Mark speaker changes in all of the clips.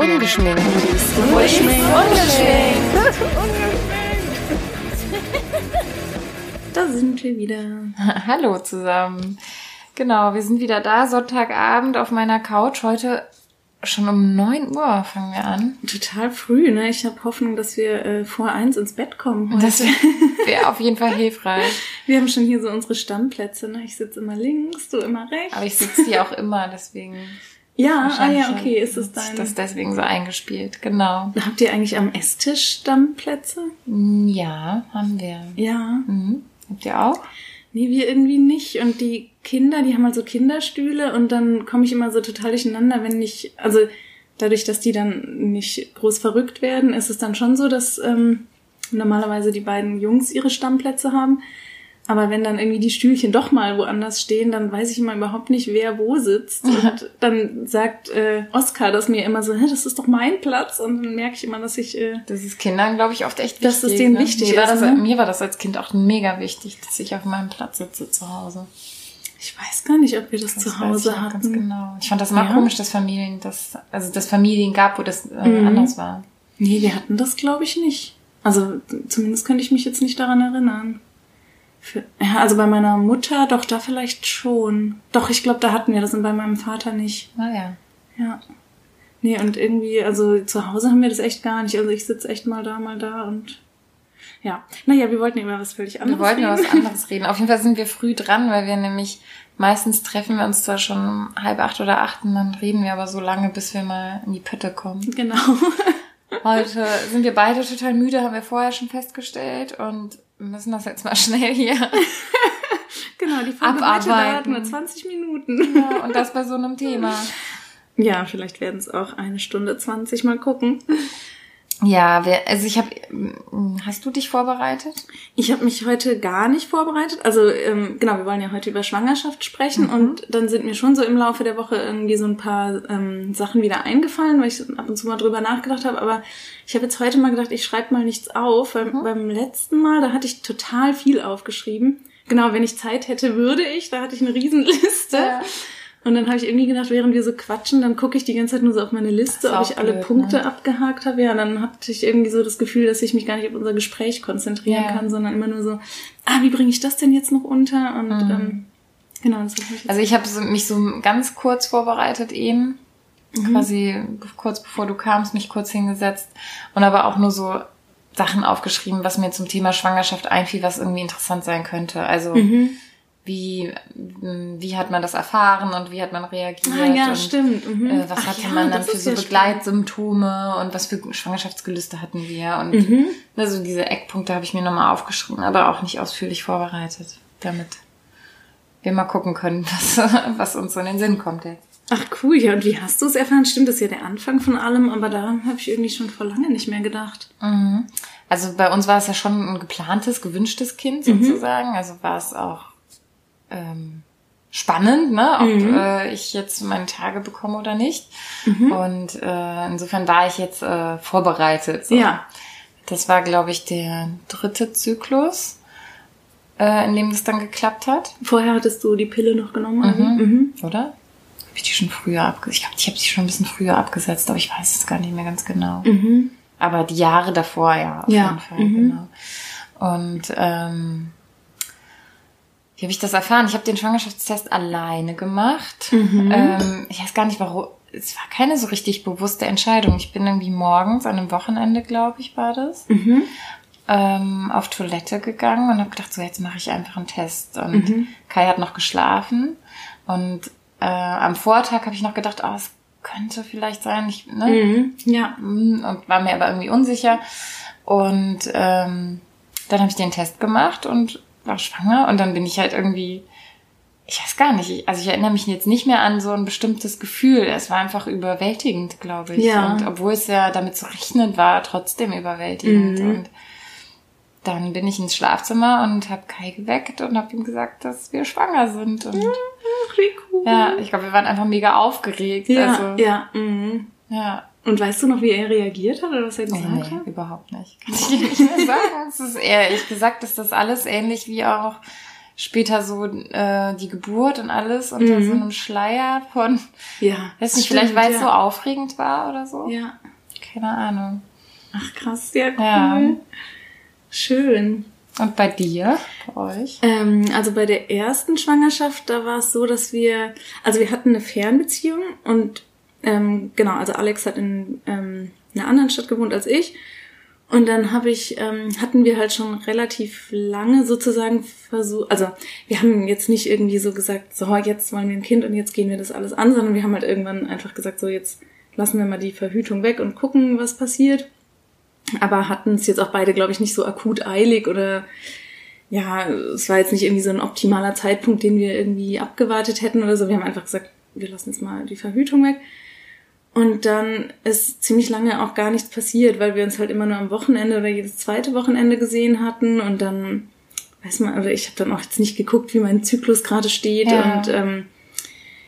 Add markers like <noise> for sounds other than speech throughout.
Speaker 1: Ungeschminkt.
Speaker 2: Ungeschminkt.
Speaker 1: Ungeschminkt.
Speaker 3: Da sind wir wieder. <laughs>
Speaker 2: Hallo zusammen. Genau, wir sind wieder da, Sonntagabend auf meiner Couch. Heute schon um 9 Uhr fangen wir an.
Speaker 3: Total früh, ne? Ich habe Hoffnung, dass wir äh, vor eins ins Bett kommen heute.
Speaker 2: Das wäre <laughs> auf jeden Fall hilfreich.
Speaker 3: wir haben schon hier so unsere Stammplätze, ne? Ich sitze immer links, du immer rechts.
Speaker 2: Aber ich sitze hier auch immer, deswegen.
Speaker 3: Ja, ah ja, okay, ist es
Speaker 2: sich
Speaker 3: dein...
Speaker 2: Das deswegen so eingespielt, genau.
Speaker 3: Habt ihr eigentlich am Esstisch Stammplätze?
Speaker 2: Ja, haben wir.
Speaker 3: Ja.
Speaker 2: Mhm. Habt ihr auch?
Speaker 3: Nee, wir irgendwie nicht. Und die Kinder, die haben halt so Kinderstühle und dann komme ich immer so total durcheinander, wenn ich, also dadurch, dass die dann nicht groß verrückt werden, ist es dann schon so, dass ähm, normalerweise die beiden Jungs ihre Stammplätze haben. Aber wenn dann irgendwie die Stühlchen doch mal woanders stehen, dann weiß ich immer überhaupt nicht, wer wo sitzt. Und <laughs> dann sagt äh, Oskar das mir immer so, Hä, das ist doch mein Platz. Und dann merke ich immer, dass ich... Äh,
Speaker 2: Das ist Kindern, glaube ich, oft echt wichtig.
Speaker 3: Dass es denen
Speaker 2: ne?
Speaker 3: wichtig
Speaker 2: mir war
Speaker 3: ist,
Speaker 2: das,
Speaker 3: ne?
Speaker 2: Mir war das als Kind auch mega wichtig, dass ich auf meinem Platz sitze zu Hause.
Speaker 3: ich weiß gar nicht, ob wir das,
Speaker 2: Das
Speaker 3: zu Hause hatten.
Speaker 2: Ganz genau. Ich fand das immer
Speaker 3: Ja?
Speaker 2: komisch, dass Familien das, also dass Familien gab, wo das äh,
Speaker 3: Mhm.
Speaker 2: anders war.
Speaker 3: Nee, wir hatten das, glaube ich, nicht. Also zumindest könnte ich mich jetzt nicht daran erinnern. Für, ja, also bei meiner Mutter, doch da vielleicht schon. Doch, ich glaube, da hatten wir das und bei meinem Vater nicht.
Speaker 2: Naja.
Speaker 3: Ja. Nee, und irgendwie, also zu Hause haben wir das echt gar nicht. Also ich sitze echt mal da, mal da und ja. Naja, wir wollten über was völlig anderes
Speaker 2: Wir wollten über
Speaker 3: reden.
Speaker 2: was anderes reden. Auf jeden Fall sind wir früh dran, weil wir nämlich meistens treffen wir uns zwar schon um halb acht oder acht und dann reden wir aber so lange, bis wir mal in die Pötte kommen.
Speaker 3: Genau. <laughs>
Speaker 2: Heute sind wir beide total müde, haben wir vorher schon festgestellt und müssen das jetzt mal <laughs> schnell hier. <laughs>
Speaker 3: genau, die Folge
Speaker 2: Abarbeiten.
Speaker 3: nur 20 Minuten.
Speaker 2: Ja, und das bei so einem Thema.
Speaker 3: Ja, vielleicht werden es auch eine Stunde 20 mal gucken.
Speaker 2: Ja, wir, also ich habe, hast du dich vorbereitet?
Speaker 3: Ich habe mich heute gar nicht vorbereitet. Also ähm, genau, wir wollen ja heute über Schwangerschaft sprechen und dann sind mir schon so im Laufe der Woche irgendwie so ein paar ähm, Sachen wieder eingefallen, weil ich ab und zu mal drüber nachgedacht habe. Aber ich habe jetzt heute mal gedacht, ich schreibe mal nichts auf, weil beim letzten Mal, da hatte ich total viel aufgeschrieben. Genau, wenn ich Zeit hätte, würde ich. Da hatte ich eine Riesenliste.
Speaker 2: Ja.
Speaker 3: Und dann habe ich irgendwie gedacht, während wir so quatschen, dann gucke ich die ganze Zeit nur so auf meine Liste, ob ich alle
Speaker 2: blöd,
Speaker 3: Punkte
Speaker 2: ne?
Speaker 3: abgehakt habe. Ja, und dann hatte ich irgendwie so das Gefühl, dass ich mich gar nicht auf unser Gespräch konzentrieren
Speaker 2: Ja.
Speaker 3: kann, sondern immer nur so, ah, wie bringe ich das denn jetzt noch unter? Und
Speaker 2: Mhm.
Speaker 3: ähm, genau, das habe ich.
Speaker 2: Also ich habe so, mich so ganz kurz vorbereitet eben, quasi kurz bevor du kamst, mich kurz hingesetzt und aber auch nur so Sachen aufgeschrieben, was mir zum Thema Schwangerschaft einfiel, was irgendwie interessant sein könnte. Also
Speaker 3: Mhm.
Speaker 2: Wie wie hat man das erfahren und wie hat man reagiert
Speaker 3: ah, ja,
Speaker 2: und
Speaker 3: stimmt. Mhm.
Speaker 2: äh, was
Speaker 3: Ach
Speaker 2: hatte
Speaker 3: ja,
Speaker 2: man dann für so
Speaker 3: ja
Speaker 2: Begleitsymptome und was für Schwangerschaftsgelüste hatten wir und
Speaker 3: Mhm.
Speaker 2: also diese Eckpunkte habe ich mir nochmal aufgeschrieben, aber auch nicht ausführlich vorbereitet, damit wir mal gucken können, <laughs> was, was uns so in den Sinn kommt jetzt.
Speaker 3: Ach cool, ja, und wie hast du es erfahren? Stimmt, das ist ja der Anfang von allem, aber daran habe ich irgendwie schon vor lange nicht mehr gedacht.
Speaker 2: Mhm. Also bei uns war es ja schon ein geplantes, gewünschtes Kind
Speaker 3: Mhm.
Speaker 2: sozusagen. Also war es auch ähm, spannend, ne, ob
Speaker 3: Mhm.
Speaker 2: äh, ich jetzt meine Tage bekomme oder nicht. Und äh, insofern war ich jetzt äh, vorbereitet. So.
Speaker 3: Ja.
Speaker 2: Das war, glaube ich, der dritte Zyklus, äh, in dem das dann geklappt hat,
Speaker 3: Vorher hattest du die Pille noch genommen, oder wie? Mhm.
Speaker 2: oder? Habe ich die schon früher abgesetzt? Ich glaube, ich habe sie schon ein bisschen früher abgesetzt, aber ich weiß es gar nicht mehr ganz genau.
Speaker 3: Mhm.
Speaker 2: Aber die Jahre davor, ja, auf
Speaker 3: Ja,
Speaker 2: jeden Fall,
Speaker 3: mhm.
Speaker 2: genau. Und ähm, wie habe ich das erfahren? Ich habe den Schwangerschaftstest alleine gemacht.
Speaker 3: Mhm.
Speaker 2: Ähm, ich weiß gar nicht, warum. Es war keine so richtig bewusste Entscheidung. Ich bin irgendwie morgens an einem Wochenende, glaube ich, war das,
Speaker 3: Mhm.
Speaker 2: ähm, auf Toilette gegangen und habe gedacht, so jetzt mache ich einfach einen Test. Und
Speaker 3: Mhm.
Speaker 2: Kai hat noch geschlafen und äh, am Vortag habe ich noch gedacht, oh, es könnte vielleicht sein, ich, ne?
Speaker 3: Mhm. Ja.
Speaker 2: Mm, und war mir aber irgendwie unsicher. Und ähm, dann habe ich den Test gemacht und war schwanger und dann bin ich halt irgendwie, ich weiß gar nicht, ich, also ich erinnere mich jetzt nicht mehr an so ein bestimmtes Gefühl. Es war einfach überwältigend, glaube ich.
Speaker 3: Ja.
Speaker 2: Und obwohl es ja damit zu rechnen war, trotzdem überwältigend.
Speaker 3: Mhm.
Speaker 2: Und dann bin ich ins Schlafzimmer und habe Kai geweckt und habe ihm gesagt, dass wir schwanger sind. Und
Speaker 3: wie cool.
Speaker 2: ja, ich glaube, wir waren einfach mega aufgeregt.
Speaker 3: Ja,
Speaker 2: also,
Speaker 3: ja. Mhm.
Speaker 2: ja.
Speaker 3: Und weißt du noch, wie er reagiert hat oder was er gesagt
Speaker 2: nee,
Speaker 3: hat?
Speaker 2: überhaupt nicht. <laughs> Kann ich dir nicht mehr sagen. Es ist ehrlich gesagt, ist das alles ähnlich wie auch später so äh, die Geburt und alles unter
Speaker 3: Mhm.
Speaker 2: so einem Schleier von,
Speaker 3: Ja.
Speaker 2: weiß nicht,
Speaker 3: stimmt,
Speaker 2: vielleicht weil es
Speaker 3: ja.
Speaker 2: so aufregend war oder so.
Speaker 3: Ja.
Speaker 2: Keine Ahnung.
Speaker 3: Ach krass, ja, cool.
Speaker 2: Ja.
Speaker 3: Schön.
Speaker 2: Und bei dir, bei euch?
Speaker 3: Ähm, also bei der ersten Schwangerschaft, da war es so, dass wir, also wir hatten eine Fernbeziehung und ähm, genau, also Alex hat in ähm, einer anderen Stadt gewohnt als ich. Und dann habe ich, ähm, hatten wir halt schon relativ lange sozusagen versucht, also wir haben jetzt nicht irgendwie so gesagt, so jetzt wollen wir ein Kind und jetzt gehen wir das alles an, sondern wir haben halt irgendwann einfach gesagt, so jetzt lassen wir mal die Verhütung weg und gucken, was passiert. Aber hatten es jetzt auch beide, glaube ich, nicht so akut eilig oder ja, es war jetzt nicht irgendwie so ein optimaler Zeitpunkt, den wir irgendwie abgewartet hätten oder so. Wir haben einfach gesagt, wir lassen jetzt mal die Verhütung weg. Und dann ist ziemlich lange auch gar nichts passiert, weil wir uns halt immer nur am Wochenende oder jedes zweite Wochenende gesehen hatten. Und dann, weiß man, also ich habe dann auch jetzt nicht geguckt, wie mein Zyklus gerade steht.
Speaker 2: Ja.
Speaker 3: Und ähm,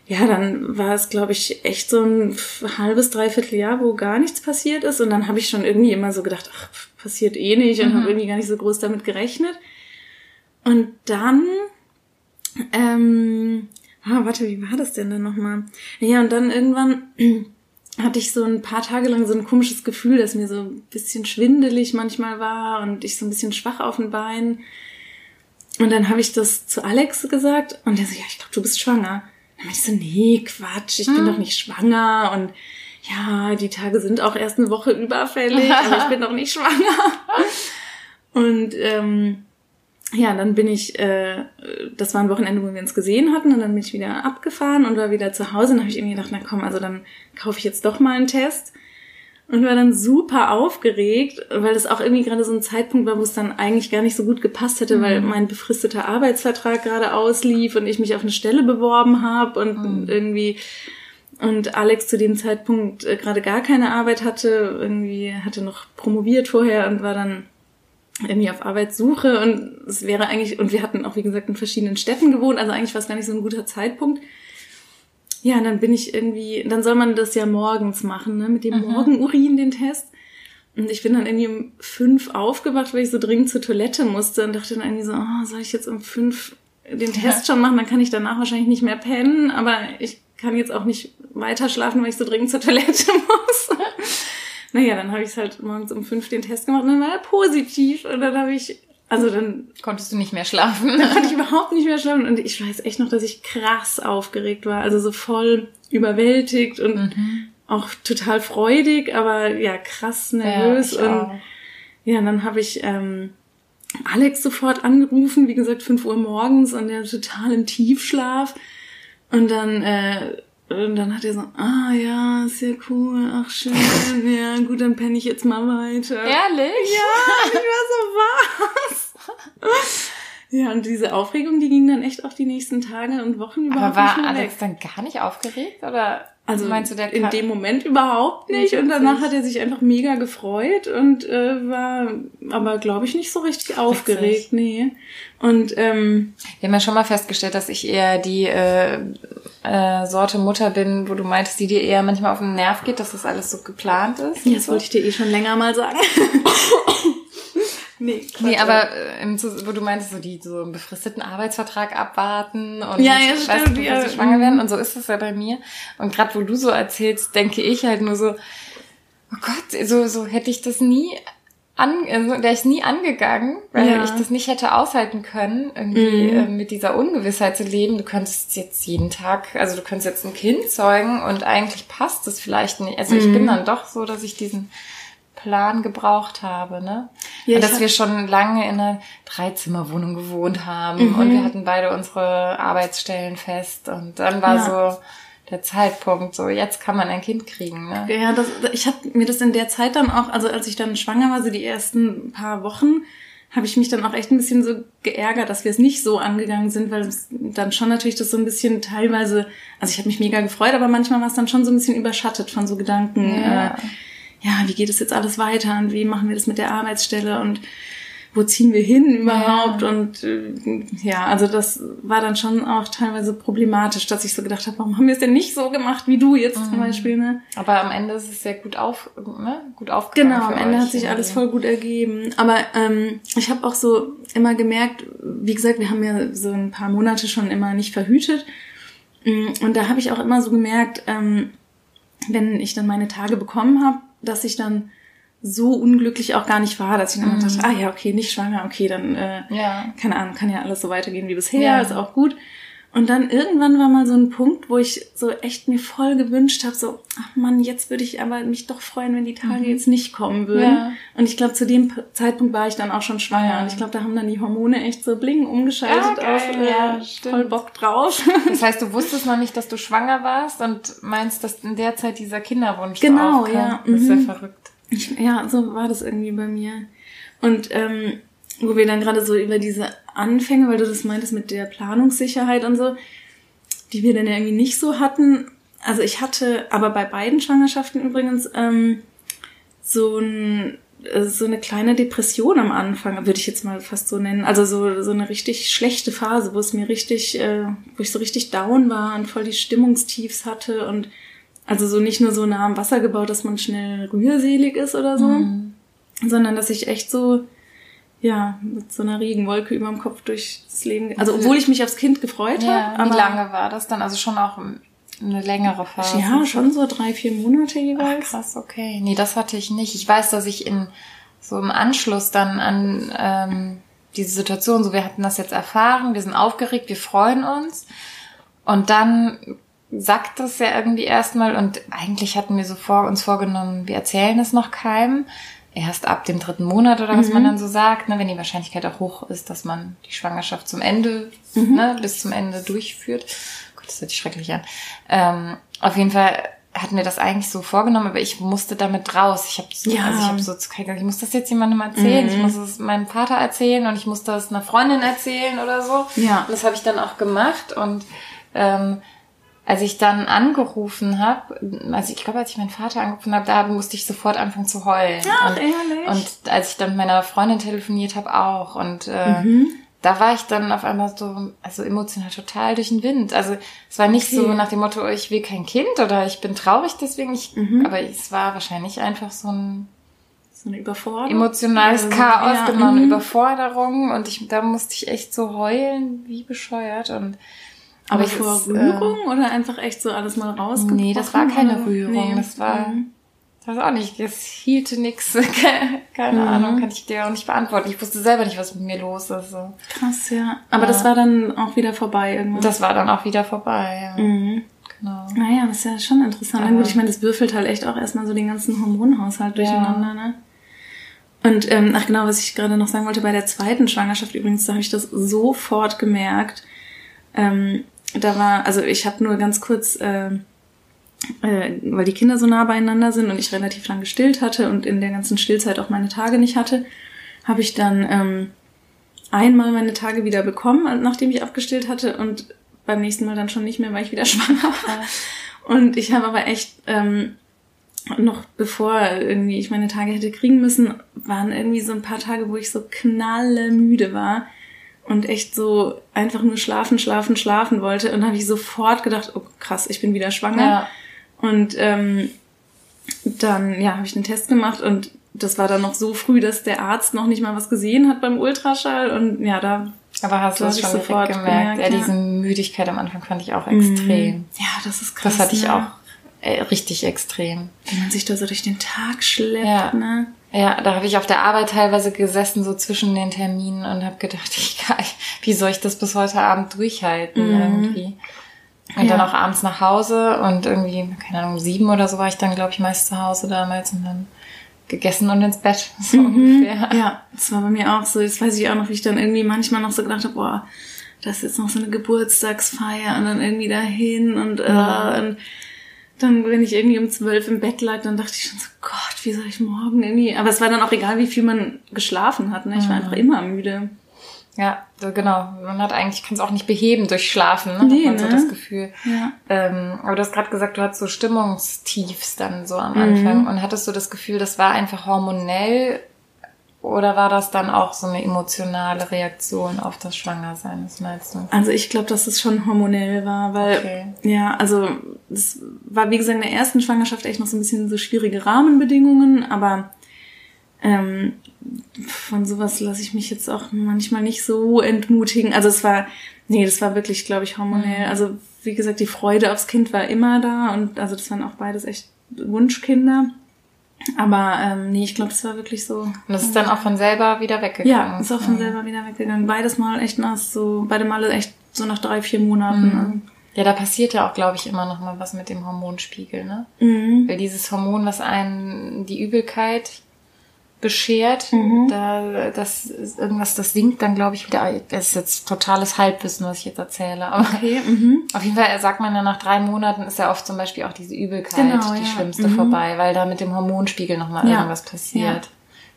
Speaker 3: ja, dann war es, glaube ich, echt so ein halbes, dreiviertel Jahr, wo gar nichts passiert ist. Und dann habe ich schon irgendwie immer so gedacht, ach, passiert eh nicht und
Speaker 2: Mhm.
Speaker 3: habe irgendwie gar nicht so groß damit gerechnet. Und dann, ähm, ah, warte, wie war das denn dann nochmal? Ja, und dann irgendwann hatte ich so ein paar Tage lang so ein komisches Gefühl, dass mir so ein bisschen schwindelig manchmal war und ich so ein bisschen schwach auf den Beinen. Und dann habe ich das zu Alex gesagt und der so, ja, ich glaube, du bist schwanger. Dann meinte ich so, nee, Quatsch, ich bin
Speaker 2: Hm.
Speaker 3: doch nicht schwanger und ja, die Tage sind auch erst eine Woche überfällig, <laughs> aber ich bin doch nicht schwanger. Und ähm, ja, dann bin ich, äh, das war ein Wochenende, wo wir uns gesehen hatten und dann bin ich wieder abgefahren und war wieder zu Hause und habe ich irgendwie gedacht, na komm, also dann kaufe ich jetzt doch mal einen Test und war dann super aufgeregt, weil das auch irgendwie gerade so ein Zeitpunkt war, wo es dann eigentlich gar nicht so gut gepasst hätte, weil mein befristeter Arbeitsvertrag gerade auslief und ich mich auf eine Stelle beworben habe und irgendwie und Alex zu dem Zeitpunkt äh, gerade gar keine Arbeit hatte, irgendwie hatte noch promoviert vorher und war dann irgendwie auf Arbeitssuche und es wäre eigentlich, und wir hatten auch, wie gesagt, in verschiedenen Städten gewohnt, also eigentlich war es gar nicht so ein guter Zeitpunkt. Ja, und dann bin ich irgendwie, dann soll man das ja morgens machen, ne, mit dem Morgenurin, den Test. Und ich bin dann irgendwie um fünf aufgewacht, weil ich so dringend zur Toilette musste und dachte dann irgendwie so, oh, soll ich jetzt um fünf den Test schon machen, dann kann ich danach wahrscheinlich nicht mehr pennen, aber ich kann jetzt auch nicht weiter schlafen, weil ich so dringend zur Toilette <laughs> muss. Naja, dann habe ich halt morgens um fünf den Test gemacht und dann war er positiv und dann habe ich, also dann
Speaker 2: Konntest du nicht mehr schlafen?
Speaker 3: dann konnte ich überhaupt nicht mehr schlafen und ich weiß echt noch, dass ich krass aufgeregt war, also so voll überwältigt und auch total freudig, aber ja krass nervös
Speaker 2: ich
Speaker 3: und
Speaker 2: auch.
Speaker 3: ja, dann habe ich ähm, Alex sofort angerufen, wie gesagt, 5 Uhr morgens und der total im Tiefschlaf. Und dann, äh, und dann hat er so, ah ja, sehr cool, ach schön, ja, gut, dann penne ich jetzt mal weiter.
Speaker 2: Ehrlich?
Speaker 3: Ja, ich war so, was? Ja, und diese Aufregung, die ging dann echt auch die nächsten Tage und Wochen
Speaker 2: Aber
Speaker 3: überhaupt
Speaker 2: war
Speaker 3: nicht mehr
Speaker 2: Alex
Speaker 3: weg.
Speaker 2: dann gar nicht aufgeregt? Oder
Speaker 3: Also
Speaker 2: meinst du, der
Speaker 3: in dem Moment überhaupt nicht.
Speaker 2: Wie
Speaker 3: Und danach hat er sich einfach mega gefreut und äh, war aber, glaube ich, nicht so richtig aufgeregt. Nee. Und ähm,
Speaker 2: Wir haben ja schon mal festgestellt, dass ich eher die äh, äh, Sorte Mutter bin, wo du meintest, die dir eher manchmal auf den Nerv geht, dass das alles so geplant ist.
Speaker 3: ja, das
Speaker 2: so.
Speaker 3: wollte ich dir eh schon länger mal sagen. <laughs> nee, Quatsch.
Speaker 2: Nee, aber äh, im wo du meintest, so die so einen befristeten Arbeitsvertrag abwarten und
Speaker 3: Ja, ja,
Speaker 2: weißt
Speaker 3: stimmt,
Speaker 2: du,
Speaker 3: ja.
Speaker 2: sie schwanger
Speaker 3: Mhm.
Speaker 2: werden. Und so ist es ja bei mir. Und gerade wo du so erzählst, denke ich halt nur so, oh Gott, so, so hätte ich das nie an, also wäre ich nie angegangen, weil
Speaker 3: Ja.
Speaker 2: ich das nicht hätte aushalten können, irgendwie
Speaker 3: Mhm.
Speaker 2: äh, mit dieser Ungewissheit zu leben. Du könntest jetzt jeden Tag, also du könntest jetzt ein Kind zeugen und eigentlich passt es vielleicht nicht. Also ich
Speaker 3: Mhm.
Speaker 2: bin dann doch so, dass ich diesen Plan gebraucht habe, ne?
Speaker 3: Ja,
Speaker 2: und
Speaker 3: ich
Speaker 2: dass
Speaker 3: hab-
Speaker 2: wir schon lange in einer Dreizimmerwohnung gewohnt haben
Speaker 3: Mhm.
Speaker 2: und wir hatten beide unsere Arbeitsstellen fest und dann war
Speaker 3: Ja.
Speaker 2: so der Zeitpunkt, so jetzt kann man ein Kind kriegen, ne?
Speaker 3: Ja, das, ich habe mir das in der Zeit dann auch, also als ich dann schwanger war, so die ersten paar Wochen, habe ich mich dann auch echt ein bisschen so geärgert, dass wir es nicht so angegangen sind, weil es dann schon natürlich das so ein bisschen teilweise, also ich habe mich mega gefreut, aber manchmal war es dann schon so ein bisschen überschattet von so Gedanken,
Speaker 2: Ja.
Speaker 3: äh, ja, wie geht es jetzt alles weiter und wie machen wir das mit der Arbeitsstelle und wo ziehen wir hin überhaupt? Ja. Und äh, ja, also das war dann schon auch teilweise problematisch, dass ich so gedacht habe, warum haben wir es denn nicht so gemacht wie du jetzt mhm. zum Beispiel? Ne?
Speaker 2: Aber am Ende ist es sehr gut auf, ne? gut aufgegangen.
Speaker 3: Genau, am Ende euch. hat sich alles voll gut ergeben. Aber ähm, ich habe auch so immer gemerkt, wie gesagt, wir haben ja so ein paar Monate schon immer nicht verhütet. Mm, und da habe ich auch immer so gemerkt, ähm, wenn ich dann meine Tage bekommen habe, dass ich dann so unglücklich auch gar nicht war, dass ich dann mhm. dachte, ah ja, okay, nicht schwanger, okay, dann, äh, ja. keine Ahnung, kann ja alles so weitergehen wie bisher, ja. ist auch gut. Und dann irgendwann war mal so ein Punkt, wo ich so echt mir voll gewünscht habe, so, ach Mann, jetzt würde ich aber mich doch freuen, wenn die Tage mhm. jetzt nicht kommen würden. Ja. Und ich glaube, zu dem Zeitpunkt war ich dann auch schon schwanger. Ja. Und ich glaube, da haben dann die Hormone echt so bling umgeschaltet ja, auf äh, ja, voll Bock drauf. <laughs>
Speaker 2: Das heißt, du wusstest noch nicht, dass du schwanger warst und meinst, dass in der Zeit dieser Kinderwunsch
Speaker 3: genau,
Speaker 2: so aufkam.
Speaker 3: ja. Das ist ja mhm. verrückt. Ich, ja, so war das irgendwie bei mir. Und ähm, wo wir dann gerade so über diese Anfänge, weil du das meintest mit der Planungssicherheit und so, die wir dann irgendwie nicht so hatten. Also ich hatte, aber bei beiden Schwangerschaften übrigens, ähm, so ein äh, so eine kleine Depression am Anfang, würde ich jetzt mal fast so nennen. Also so, so eine richtig schlechte Phase, wo es mir richtig, äh, wo ich so richtig down war und voll die Stimmungstiefs hatte und also so nicht nur so nah am Wasser gebaut, dass man schnell rührselig ist oder so, mhm. sondern dass ich echt so, ja, mit so einer Regenwolke über dem Kopf durchs Leben, also obwohl ich mich aufs Kind gefreut ja, habe.
Speaker 2: Wie lange war das dann? Also schon auch eine längere Phase?
Speaker 3: Ja, schon so drei, vier Monate jeweils.
Speaker 2: Ach, krass, okay. Nee, das hatte ich nicht. Ich weiß, dass ich in so im Anschluss dann an ähm, diese Situation, so wir hatten das jetzt erfahren, wir sind aufgeregt, wir freuen uns. Und dann sagt das ja irgendwie erstmal und eigentlich hatten wir so vor, uns vorgenommen, wir erzählen es noch keinem. Erst ab dem dritten Monat oder was mhm. man dann so sagt, ne, wenn die Wahrscheinlichkeit auch hoch ist, dass man die Schwangerschaft zum Ende, mhm. ne, bis zum Ende durchführt. Gott, das hört sich schrecklich an. Ähm, auf jeden Fall hatten wir das eigentlich so vorgenommen, aber ich musste damit raus. Ich habe ja. also ich habe so zu ich muss das jetzt jemandem erzählen, mhm. ich muss es meinem Vater erzählen und ich muss das einer Freundin erzählen oder so. Ja. Und das habe ich dann auch gemacht und ähm, als ich dann angerufen habe, also ich glaube, als ich meinen Vater angerufen habe, da musste ich sofort anfangen zu heulen.
Speaker 3: Ach,
Speaker 2: und,
Speaker 3: ehrlich?
Speaker 2: und als ich dann mit meiner Freundin telefoniert habe, auch. Und äh, mhm. da war ich dann auf einmal so, also emotional total durch den Wind. Also es war nicht okay. so nach dem Motto, oh, ich will kein Kind oder ich bin traurig deswegen. Ich, mhm. Aber es war wahrscheinlich einfach so ein
Speaker 3: so eine Überforderung.
Speaker 2: Emotionales also, Chaos, ja, genau, eine mhm. Überforderung. Und ich, da musste ich echt so heulen, wie bescheuert. Und
Speaker 3: aber ich vor ist, Rührung äh, oder einfach echt so alles mal rausgebrochen?
Speaker 2: Nee, das war keine oder? Rührung. Nee. Das war, mhm. das war auch nicht, es hielte nix. <laughs> keine mhm. Ahnung, kann ich dir auch nicht beantworten. Ich wusste selber nicht, was mit mir los ist. So.
Speaker 3: Krass, ja. Aber ja. das war dann auch wieder vorbei irgendwann.
Speaker 2: Das war dann auch wieder vorbei, ja. Mhm.
Speaker 3: Genau. Naja, das ist ja schon interessant. Aber gut, ich meine, das würfelt halt echt auch erstmal so den ganzen Hormonhaushalt durcheinander, ja. ne? Und ähm, ach genau, was ich gerade noch sagen wollte, bei der zweiten Schwangerschaft übrigens, da habe ich das sofort gemerkt. Ähm, da war, also ich habe nur ganz kurz, äh, äh, weil die Kinder so nah beieinander sind und ich relativ lang gestillt hatte und in der ganzen Stillzeit auch meine Tage nicht hatte, habe ich dann ähm, einmal meine Tage wieder bekommen, nachdem ich abgestillt hatte und beim nächsten Mal dann schon nicht mehr, weil ich wieder <laughs> schwanger war. Und ich habe aber echt ähm, noch bevor irgendwie ich meine Tage hätte kriegen müssen, waren irgendwie so ein paar Tage, wo ich so knallemüde war und echt so einfach nur schlafen, schlafen, schlafen wollte. Und habe ich sofort gedacht, oh krass, ich bin wieder schwanger. Ja. Und ähm, dann ja, habe ich einen Test gemacht und das war dann noch so früh, dass der Arzt noch nicht mal was gesehen hat beim Ultraschall. Und ja, da
Speaker 2: aber hast du es schon sofort gemerkt? gemerkt ja, diese Müdigkeit am Anfang fand ich auch extrem.
Speaker 3: Mhm. Ja, das ist krass.
Speaker 2: Das hatte ich ne? auch äh, richtig extrem.
Speaker 3: Wie man sich da so durch den Tag schleppt, ja. ne?
Speaker 2: Ja, da habe ich auf der Arbeit teilweise gesessen, so zwischen den Terminen und habe gedacht, <laughs> ich, wie soll ich das bis heute Abend durchhalten mhm. irgendwie? Und ja. dann auch abends nach Hause und irgendwie, keine Ahnung, sieben oder so war ich dann, glaube ich, meist zu Hause damals und dann gegessen und ins Bett. <laughs> So mhm. ungefähr.
Speaker 3: Ja, das war bei mir auch so. Jetzt weiß ich auch noch, wie ich dann irgendwie manchmal noch so gedacht habe, boah, das ist jetzt noch so eine Geburtstagsfeier und dann irgendwie dahin und, äh, und dann, wenn ich irgendwie um zwölf im Bett lag, dann dachte ich schon so, Gott, wie soll ich morgen irgendwie. Aber es war dann auch egal, wie viel man geschlafen hat. Ne? Ich war mhm. einfach immer müde.
Speaker 2: Ja, so genau. Man hat eigentlich, kann es auch nicht beheben durch Schlafen, ne? Nee, hat man ne? so das Gefühl. Ja. Ähm, aber du hast gerade gesagt, du hattest so Stimmungstiefs dann so am Anfang. Mhm. Und hattest du das Gefühl, das war einfach hormonell oder war das dann auch so eine emotionale Reaktion auf das Schwangersein, was meinst du?
Speaker 3: Also ich glaube, dass es schon hormonell war, weil
Speaker 2: Okay.
Speaker 3: ja, also es war wie gesagt in der ersten Schwangerschaft echt noch so ein bisschen so schwierige Rahmenbedingungen, aber ähm, von sowas lasse ich mich jetzt auch manchmal nicht so entmutigen. Also es war, nee, das war wirklich, glaube ich, hormonell. Also wie gesagt, die Freude aufs Kind war immer da und also das waren auch beides echt Wunschkinder. Aber ähm, nee, ich glaube, das war wirklich so.
Speaker 2: Und das ist dann auch von selber wieder weggegangen.
Speaker 3: Ja, ist auch von selber wieder weggegangen. Beides Mal echt nach so, beide Male echt so nach drei, vier Monaten.
Speaker 2: Ja, da passiert ja auch, glaube ich, immer noch mal was mit dem Hormonspiegel, ne?
Speaker 3: Mhm.
Speaker 2: Weil dieses Hormon, was einen die Übelkeit beschert,
Speaker 3: Mhm.
Speaker 2: da das ist irgendwas, das sinkt dann, glaube ich, wieder. Das ist jetzt totales Halbwissen, was ich jetzt erzähle. Aber
Speaker 3: Okay, mhm.
Speaker 2: auf jeden Fall sagt man ja, nach drei Monaten ist ja oft zum Beispiel auch diese Übelkeit
Speaker 3: Genau,
Speaker 2: die
Speaker 3: ja.
Speaker 2: schlimmste
Speaker 3: Mhm.
Speaker 2: vorbei, weil da mit dem Hormonspiegel nochmal
Speaker 3: Ja.
Speaker 2: irgendwas passiert.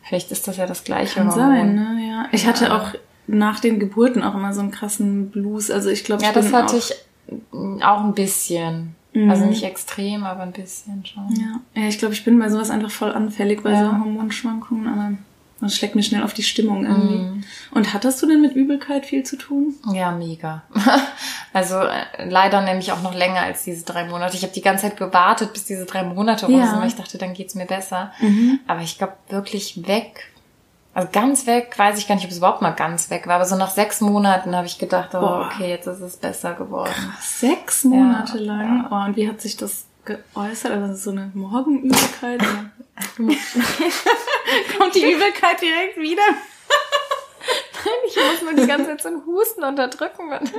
Speaker 2: Vielleicht ist das ja das gleiche
Speaker 3: Kann
Speaker 2: Hormon.
Speaker 3: sein, ne? Ja. Ich
Speaker 2: Ja.
Speaker 3: hatte auch nach den Geburten auch immer so einen krassen Blues. Also ich glaube,
Speaker 2: Ja, das hatte ich auch ein bisschen.
Speaker 3: Mhm.
Speaker 2: Also nicht extrem, aber ein bisschen schon.
Speaker 3: Ja, ja ich glaube, ich bin bei sowas einfach voll anfällig bei
Speaker 2: Ja.
Speaker 3: so Hormonschwankungen, aber das schlägt mir schnell auf die Stimmung irgendwie.
Speaker 2: Mhm.
Speaker 3: Und hattest du denn mit Übelkeit viel zu tun?
Speaker 2: Ja, mega. <laughs> Also äh, leider nämlich auch noch länger als diese drei Monate. Ich habe die ganze Zeit gewartet, bis diese drei Monate rum
Speaker 3: Ja.
Speaker 2: sind, weil ich dachte, dann geht's mir besser.
Speaker 3: Mhm.
Speaker 2: Aber ich glaube wirklich weg. Also ganz weg, weiß ich gar nicht, ob es überhaupt mal ganz weg war. Aber so nach sechs Monaten habe ich gedacht, oh,
Speaker 3: Boah.
Speaker 2: okay, jetzt ist es besser geworden.
Speaker 3: Sechs Monate
Speaker 2: Ja,
Speaker 3: lang?
Speaker 2: ja.
Speaker 3: Oh, und wie hat sich das geäußert? Also so eine Morgenübelkeit? <laughs> <laughs> Kommt die Übelkeit direkt wieder?
Speaker 2: Ich muss nur die ganze Zeit so einen Husten unterdrücken. und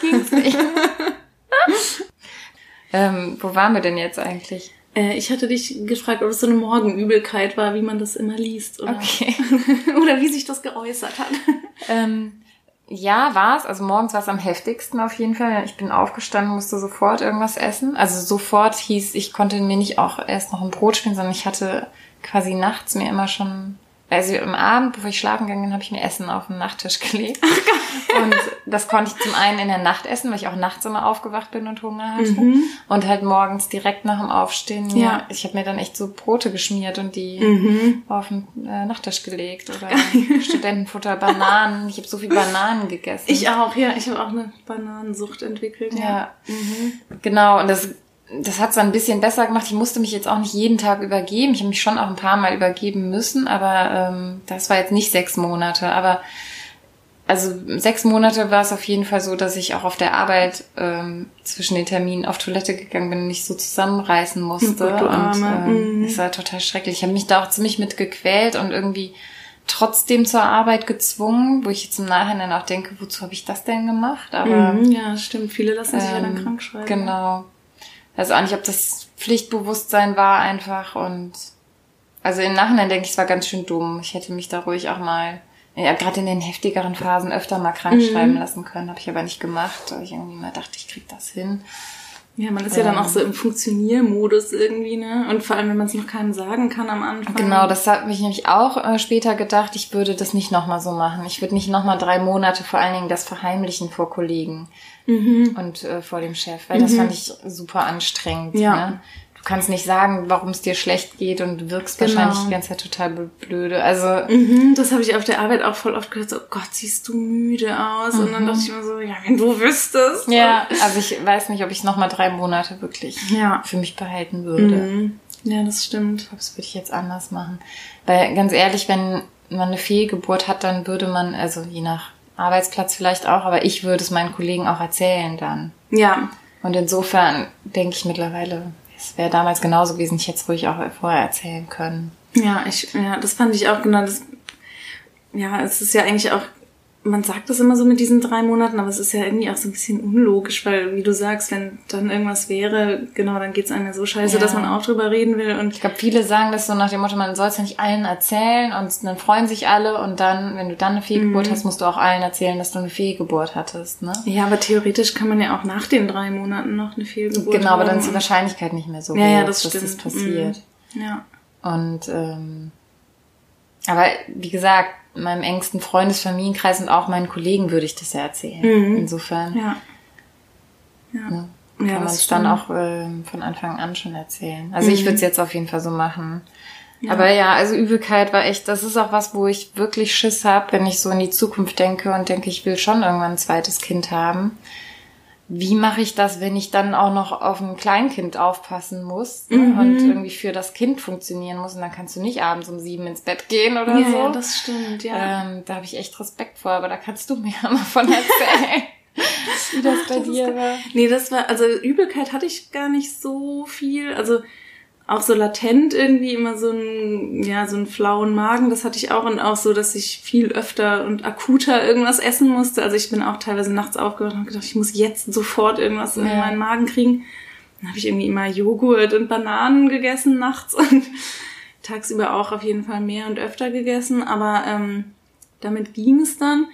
Speaker 2: Ging's nicht. <laughs> ähm, wo waren wir denn jetzt eigentlich?
Speaker 3: Äh, ich hatte dich gefragt, ob es so eine Morgenübelkeit war, wie man das immer liest. Oder,
Speaker 2: Okay. <laughs>
Speaker 3: oder wie sich das geäußert hat.
Speaker 2: Ähm, ja, war's. Also morgens war es am heftigsten auf jeden Fall. Ich bin aufgestanden, musste sofort irgendwas essen. Also sofort hieß, ich konnte mir nicht auch erst noch ein Brot spielen, sondern ich hatte quasi nachts mir immer schon, also am Abend, bevor ich schlafen gegangen bin, habe ich mir Essen auf den Nachttisch <laughs> gelegt. und das konnte ich zum einen in der Nacht essen, weil ich auch nachts immer aufgewacht bin und Hunger hatte. Und halt morgens direkt nach dem Aufstehen.
Speaker 3: Ja.
Speaker 2: Ich habe mir dann echt so Brote geschmiert und die
Speaker 3: Mhm.
Speaker 2: auf den äh, Nachttisch gelegt oder <laughs> Studentenfutter, Bananen. Ich habe so viel Bananen gegessen.
Speaker 3: Ich auch, ja. Ich habe auch eine Bananensucht entwickelt.
Speaker 2: ja, genau. Und das, das hat es ein bisschen besser gemacht. Ich musste mich jetzt auch nicht jeden Tag übergeben. Ich habe mich schon auch ein paar Mal übergeben müssen, aber ähm, das war jetzt nicht sechs Monate. Aber also sechs Monate war es auf jeden Fall so, dass ich auch auf der Arbeit ähm, zwischen den Terminen auf Toilette gegangen bin und mich so zusammenreißen musste.
Speaker 3: Du
Speaker 2: und ähm,
Speaker 3: Mhm.
Speaker 2: es war total schrecklich. Ich habe mich da auch ziemlich mit gequält und irgendwie trotzdem zur Arbeit gezwungen, wo ich jetzt im Nachhinein auch denke, wozu habe ich das denn gemacht? Aber
Speaker 3: Mhm, ja, stimmt. Viele lassen sich ja dann
Speaker 2: ähm,
Speaker 3: krank schreiben.
Speaker 2: Genau. Also auch nicht, ob das Pflichtbewusstsein war einfach und also im Nachhinein denke ich, es war ganz schön dumm. Ich hätte mich da ruhig auch mal, ja, gerade in den heftigeren Phasen öfter mal krank
Speaker 3: Mhm.
Speaker 2: schreiben lassen können. Habe ich aber nicht gemacht, weil ich irgendwie mal dachte, ich krieg das hin.
Speaker 3: Ja, man ist ja dann
Speaker 2: Ähm.
Speaker 3: auch so im Funktioniermodus irgendwie, ne? Und vor allem, wenn man es noch keinem sagen kann am Anfang.
Speaker 2: Genau, das habe ich nämlich auch äh, später gedacht, ich würde das nicht nochmal so machen. Ich würde nicht nochmal drei Monate vor allen Dingen das verheimlichen vor Kollegen
Speaker 3: Mhm.
Speaker 2: und äh, vor dem Chef, weil das fand ich super anstrengend.
Speaker 3: Ja.
Speaker 2: Ne? Du kannst nicht sagen, warum es dir schlecht geht und wirkst
Speaker 3: Genau.
Speaker 2: wahrscheinlich die ganze Zeit total blöde. Also
Speaker 3: Mhm, das habe ich auf der Arbeit auch voll oft gehört, so, oh Gott, siehst du müde aus. Und dann dachte ich immer so, ja, wenn du wüsstest.
Speaker 2: Mhm. ja, also ich weiß nicht, ob ich nochmal drei Monate wirklich
Speaker 3: Ja.
Speaker 2: für mich behalten würde.
Speaker 3: Mhm. Ja, das stimmt.
Speaker 2: Ich glaube, das würde ich jetzt anders machen. Weil ganz ehrlich, wenn man eine Fehlgeburt hat, dann würde man, also je nach Arbeitsplatz vielleicht auch, aber ich würde es meinen Kollegen auch erzählen dann.
Speaker 3: Ja.
Speaker 2: Und insofern denke ich mittlerweile, es wäre damals genauso gewesen, ich hätte es ruhig auch vorher erzählen können.
Speaker 3: Ja, ich, ja, das fand ich auch genau das. Ja, es ist ja eigentlich auch, man sagt das immer so mit diesen drei Monaten, aber es ist ja irgendwie auch so ein bisschen unlogisch, weil, wie du sagst, wenn dann irgendwas wäre, genau, dann geht's einem ja so scheiße,
Speaker 2: Ja.
Speaker 3: dass man auch drüber reden will und
Speaker 2: Ich glaube, viele sagen das so nach dem Motto, man soll es ja nicht allen erzählen und dann freuen sich alle und dann, wenn du dann eine Fehlgeburt hast, musst du auch allen erzählen, dass du eine Fehlgeburt hattest, ne?
Speaker 3: ja, aber theoretisch kann man ja auch nach den drei Monaten noch eine Fehlgeburt
Speaker 2: Genau, aber dann ist die Wahrscheinlichkeit nicht mehr so
Speaker 3: Ja, ja,
Speaker 2: hoch,
Speaker 3: das
Speaker 2: dass
Speaker 3: stimmt.
Speaker 2: das passiert.
Speaker 3: Mhm. Ja.
Speaker 2: Und ähm, aber wie gesagt, meinem engsten Freundesfamilienkreis und auch meinen Kollegen würde ich das ja erzählen.
Speaker 3: Mhm.
Speaker 2: Insofern
Speaker 3: Ja. Ja.
Speaker 2: ne,
Speaker 3: Ja,
Speaker 2: kann man
Speaker 3: das
Speaker 2: es dann auch ähm, von Anfang an schon erzählen. Also ich
Speaker 3: Mhm.
Speaker 2: würde es jetzt auf jeden Fall so machen. Ja. Aber ja, also Übelkeit war echt, das ist auch was, wo ich wirklich Schiss habe, wenn ich so in die Zukunft denke und denke, ich will schon irgendwann ein zweites Kind haben. Wie mache ich das, wenn ich dann auch noch auf ein Kleinkind aufpassen muss ne, mhm. und irgendwie für das Kind funktionieren muss und dann kannst du nicht abends um sieben ins Bett gehen oder
Speaker 3: ja,
Speaker 2: so.
Speaker 3: Ja, das stimmt, ja.
Speaker 2: Ähm, da habe ich echt Respekt vor, aber da kannst du mir <laughs> mal von erzählen. <laughs> wie das bei
Speaker 3: das
Speaker 2: dir war.
Speaker 3: Nee, das war, also Übelkeit hatte ich gar nicht so viel. Also auch so latent irgendwie immer so ein, ja, so einen flauen Magen. Das hatte ich auch und auch so, dass ich viel öfter und akuter irgendwas essen musste. Also ich bin auch teilweise nachts aufgewacht und gedacht, ich muss jetzt sofort irgendwas ja. in meinen Magen kriegen. Dann habe ich irgendwie immer Joghurt und Bananen gegessen nachts <laughs> und tagsüber auch auf jeden Fall mehr und öfter gegessen. Aber ähm, damit ging es dann.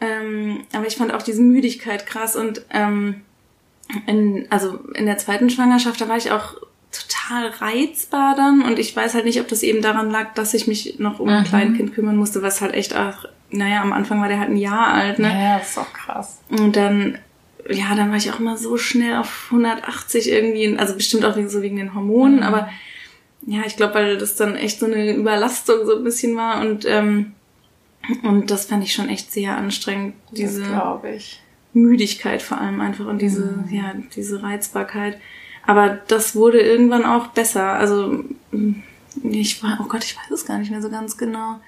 Speaker 3: Ähm, aber ich fand auch diese Müdigkeit krass und ähm, in, also in der zweiten Schwangerschaft, da war ich auch total reizbar dann und ich weiß halt nicht, ob das eben daran lag, dass ich mich noch um ein mhm. Kleinkind kümmern musste, was halt echt auch, naja, am Anfang war der halt ein Jahr alt, ne?
Speaker 2: Ja, das ist auch krass.
Speaker 3: Und dann, ja, dann war ich auch immer so schnell auf 180 irgendwie, also bestimmt auch wegen, so wegen den Hormonen, mhm. aber ja, ich glaube, weil das dann echt so eine Überlastung so ein bisschen war und ähm, und das fand ich schon echt sehr anstrengend, diese Müdigkeit vor allem einfach und diese, mhm. ja, diese Reizbarkeit. Aber das wurde irgendwann auch besser. Also ich war, oh Gott, ich weiß es gar nicht mehr so ganz genau,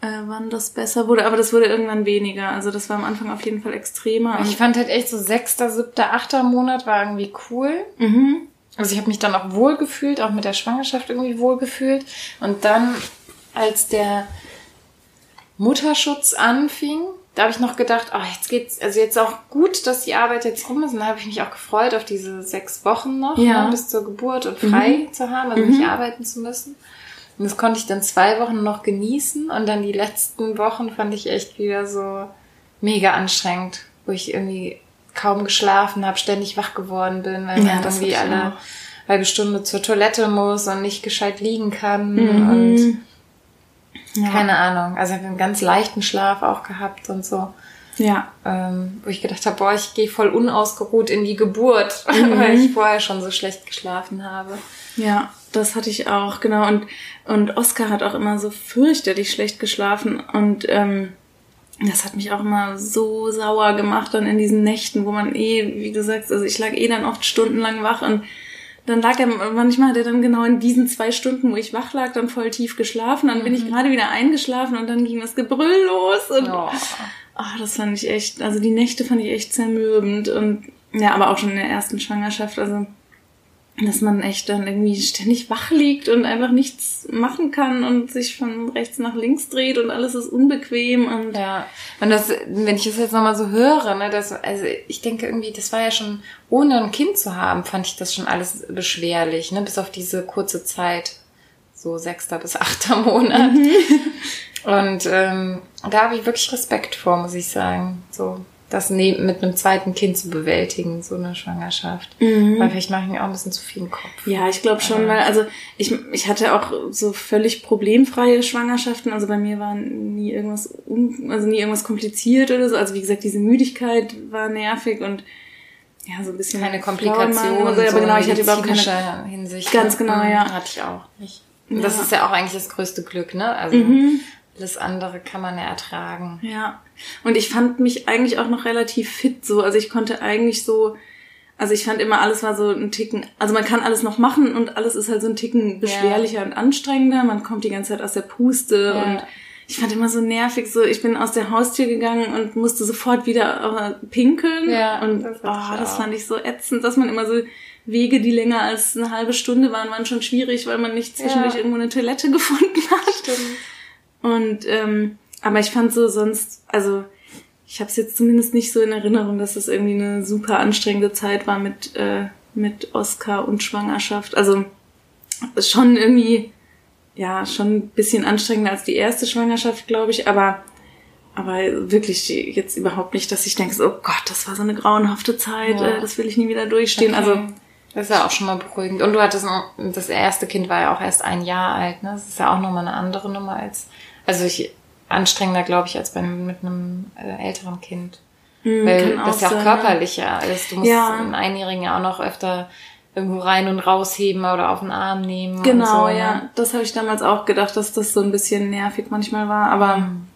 Speaker 3: äh, wann das besser wurde, aber das wurde irgendwann weniger. Also das war am Anfang auf jeden Fall extremer.
Speaker 2: Ich fand halt echt so sechster, siebter, achter Monat war irgendwie cool. Mhm. Also ich habe mich dann auch wohl gefühlt, auch mit der Schwangerschaft irgendwie wohl gefühlt. Und dann, als der Mutterschutz anfing, da habe ich noch gedacht, oh, jetzt geht's, also jetzt auch gut, dass die Arbeit jetzt rum ist. Und da habe ich mich auch gefreut auf diese sechs Wochen noch, ja. ne, bis zur Geburt und frei mhm. zu haben, also mhm. nicht arbeiten zu müssen. Und das konnte ich dann zwei Wochen noch genießen und dann die letzten Wochen fand ich echt wieder so mega anstrengend, wo ich irgendwie kaum geschlafen habe, ständig wach geworden bin, weil ja, man irgendwie alle halbe Stunde zur Toilette muss und nicht gescheit liegen kann mhm. und ja. Keine Ahnung. Also ich habe einen ganz leichten Schlaf auch gehabt und so.
Speaker 3: Ja.
Speaker 2: Ähm, wo ich gedacht habe, boah, ich gehe voll unausgeruht in die Geburt, <laughs> mhm. weil ich vorher schon so schlecht geschlafen habe.
Speaker 3: Ja, das hatte ich auch, genau. Und, und Oscar hat auch immer so fürchterlich schlecht geschlafen und ähm, das hat mich auch immer so sauer gemacht dann in diesen Nächten, wo man eh, wie du sagst, also ich lag eh dann oft stundenlang wach und dann lag er, manchmal hat er dann genau in diesen zwei Stunden, wo ich wach lag, dann voll tief geschlafen. Dann bin ich mhm. gerade wieder eingeschlafen und dann ging das Gebrüll los. Und oh. oh, das fand ich echt, also die Nächte fand ich echt zermürbend. Und ja, aber auch schon in der ersten Schwangerschaft. Also dass man echt dann irgendwie ständig wach liegt und einfach nichts machen kann und sich von rechts nach links dreht und alles ist unbequem und
Speaker 2: ja. Und das wenn ich das jetzt nochmal so höre ne das also ich denke irgendwie das war ja schon ohne ein Kind zu haben fand ich das schon alles beschwerlich ne bis auf diese kurze Zeit so sechster bis achter Monat. Mhm. und ähm, da habe ich wirklich Respekt vor muss ich sagen so das ne-, mit einem zweiten Kind zu bewältigen, so eine Schwangerschaft. Mhm. Weil vielleicht mache ich mir auch ein bisschen zu viel im Kopf.
Speaker 3: Ja, ich glaube schon, weil, also ich, ich hatte auch so völlig problemfreie Schwangerschaften. Also bei mir war nie irgendwas, also nie irgendwas kompliziert oder so. Also wie gesagt, diese Müdigkeit war nervig und ja, so ein bisschen.
Speaker 2: Keine Komplikationen. So,
Speaker 3: aber genau, ich hatte überhaupt keine
Speaker 2: Hinsicht.
Speaker 3: Ganz genau,
Speaker 2: mhm.
Speaker 3: ja.
Speaker 2: Hatte ich auch nicht. Und das ist ja auch eigentlich das größte Glück, ne? Also mhm. Alles andere kann man ja ertragen.
Speaker 3: Ja. Und ich fand mich eigentlich auch noch relativ fit so. Also ich konnte eigentlich so, also ich fand immer, alles war so ein Ticken, also man kann alles noch machen und alles ist halt so ein Ticken beschwerlicher ja. und anstrengender. Man kommt die ganze Zeit aus der Puste ja. und ich fand immer so nervig, so ich bin aus der Haustür gegangen und musste sofort wieder pinkeln. Ja, und das, oh, das fand ich so ätzend, dass man immer so Wege, die länger als eine halbe Stunde waren, waren schon schwierig, weil man nicht zwischendurch ja. irgendwo eine Toilette <laughs> gefunden hat. Stimmt. Und ähm, aber ich fand so sonst, also ich habe es jetzt zumindest nicht so in Erinnerung, dass es irgendwie eine super anstrengende Zeit war mit, äh, mit Oscar und Schwangerschaft. Also schon irgendwie, ja, schon ein bisschen anstrengender als die erste Schwangerschaft, glaube ich, aber aber wirklich jetzt überhaupt nicht, dass ich denke, so, oh Gott, das war so eine grauenhafte Zeit, ja. äh, das will ich nie wieder durchstehen. Okay. Also
Speaker 2: das ist ja auch schon mal beruhigend. Und du hattest das erste Kind war ja auch erst ein Jahr alt, ne? Das ist ja auch nochmal eine andere Nummer als. Also ich anstrengender, glaube ich, als bei, mit einem äh, älteren Kind. Mhm, Weil das ja auch körperlicher ist. Du musst ja. im Einjährigen ja auch noch öfter irgendwo rein und rausheben oder auf den Arm nehmen.
Speaker 3: Genau,
Speaker 2: so,
Speaker 3: ja.
Speaker 2: Ne?
Speaker 3: Das habe ich damals auch gedacht, dass das so ein bisschen nervig manchmal war. Aber
Speaker 2: Mhm.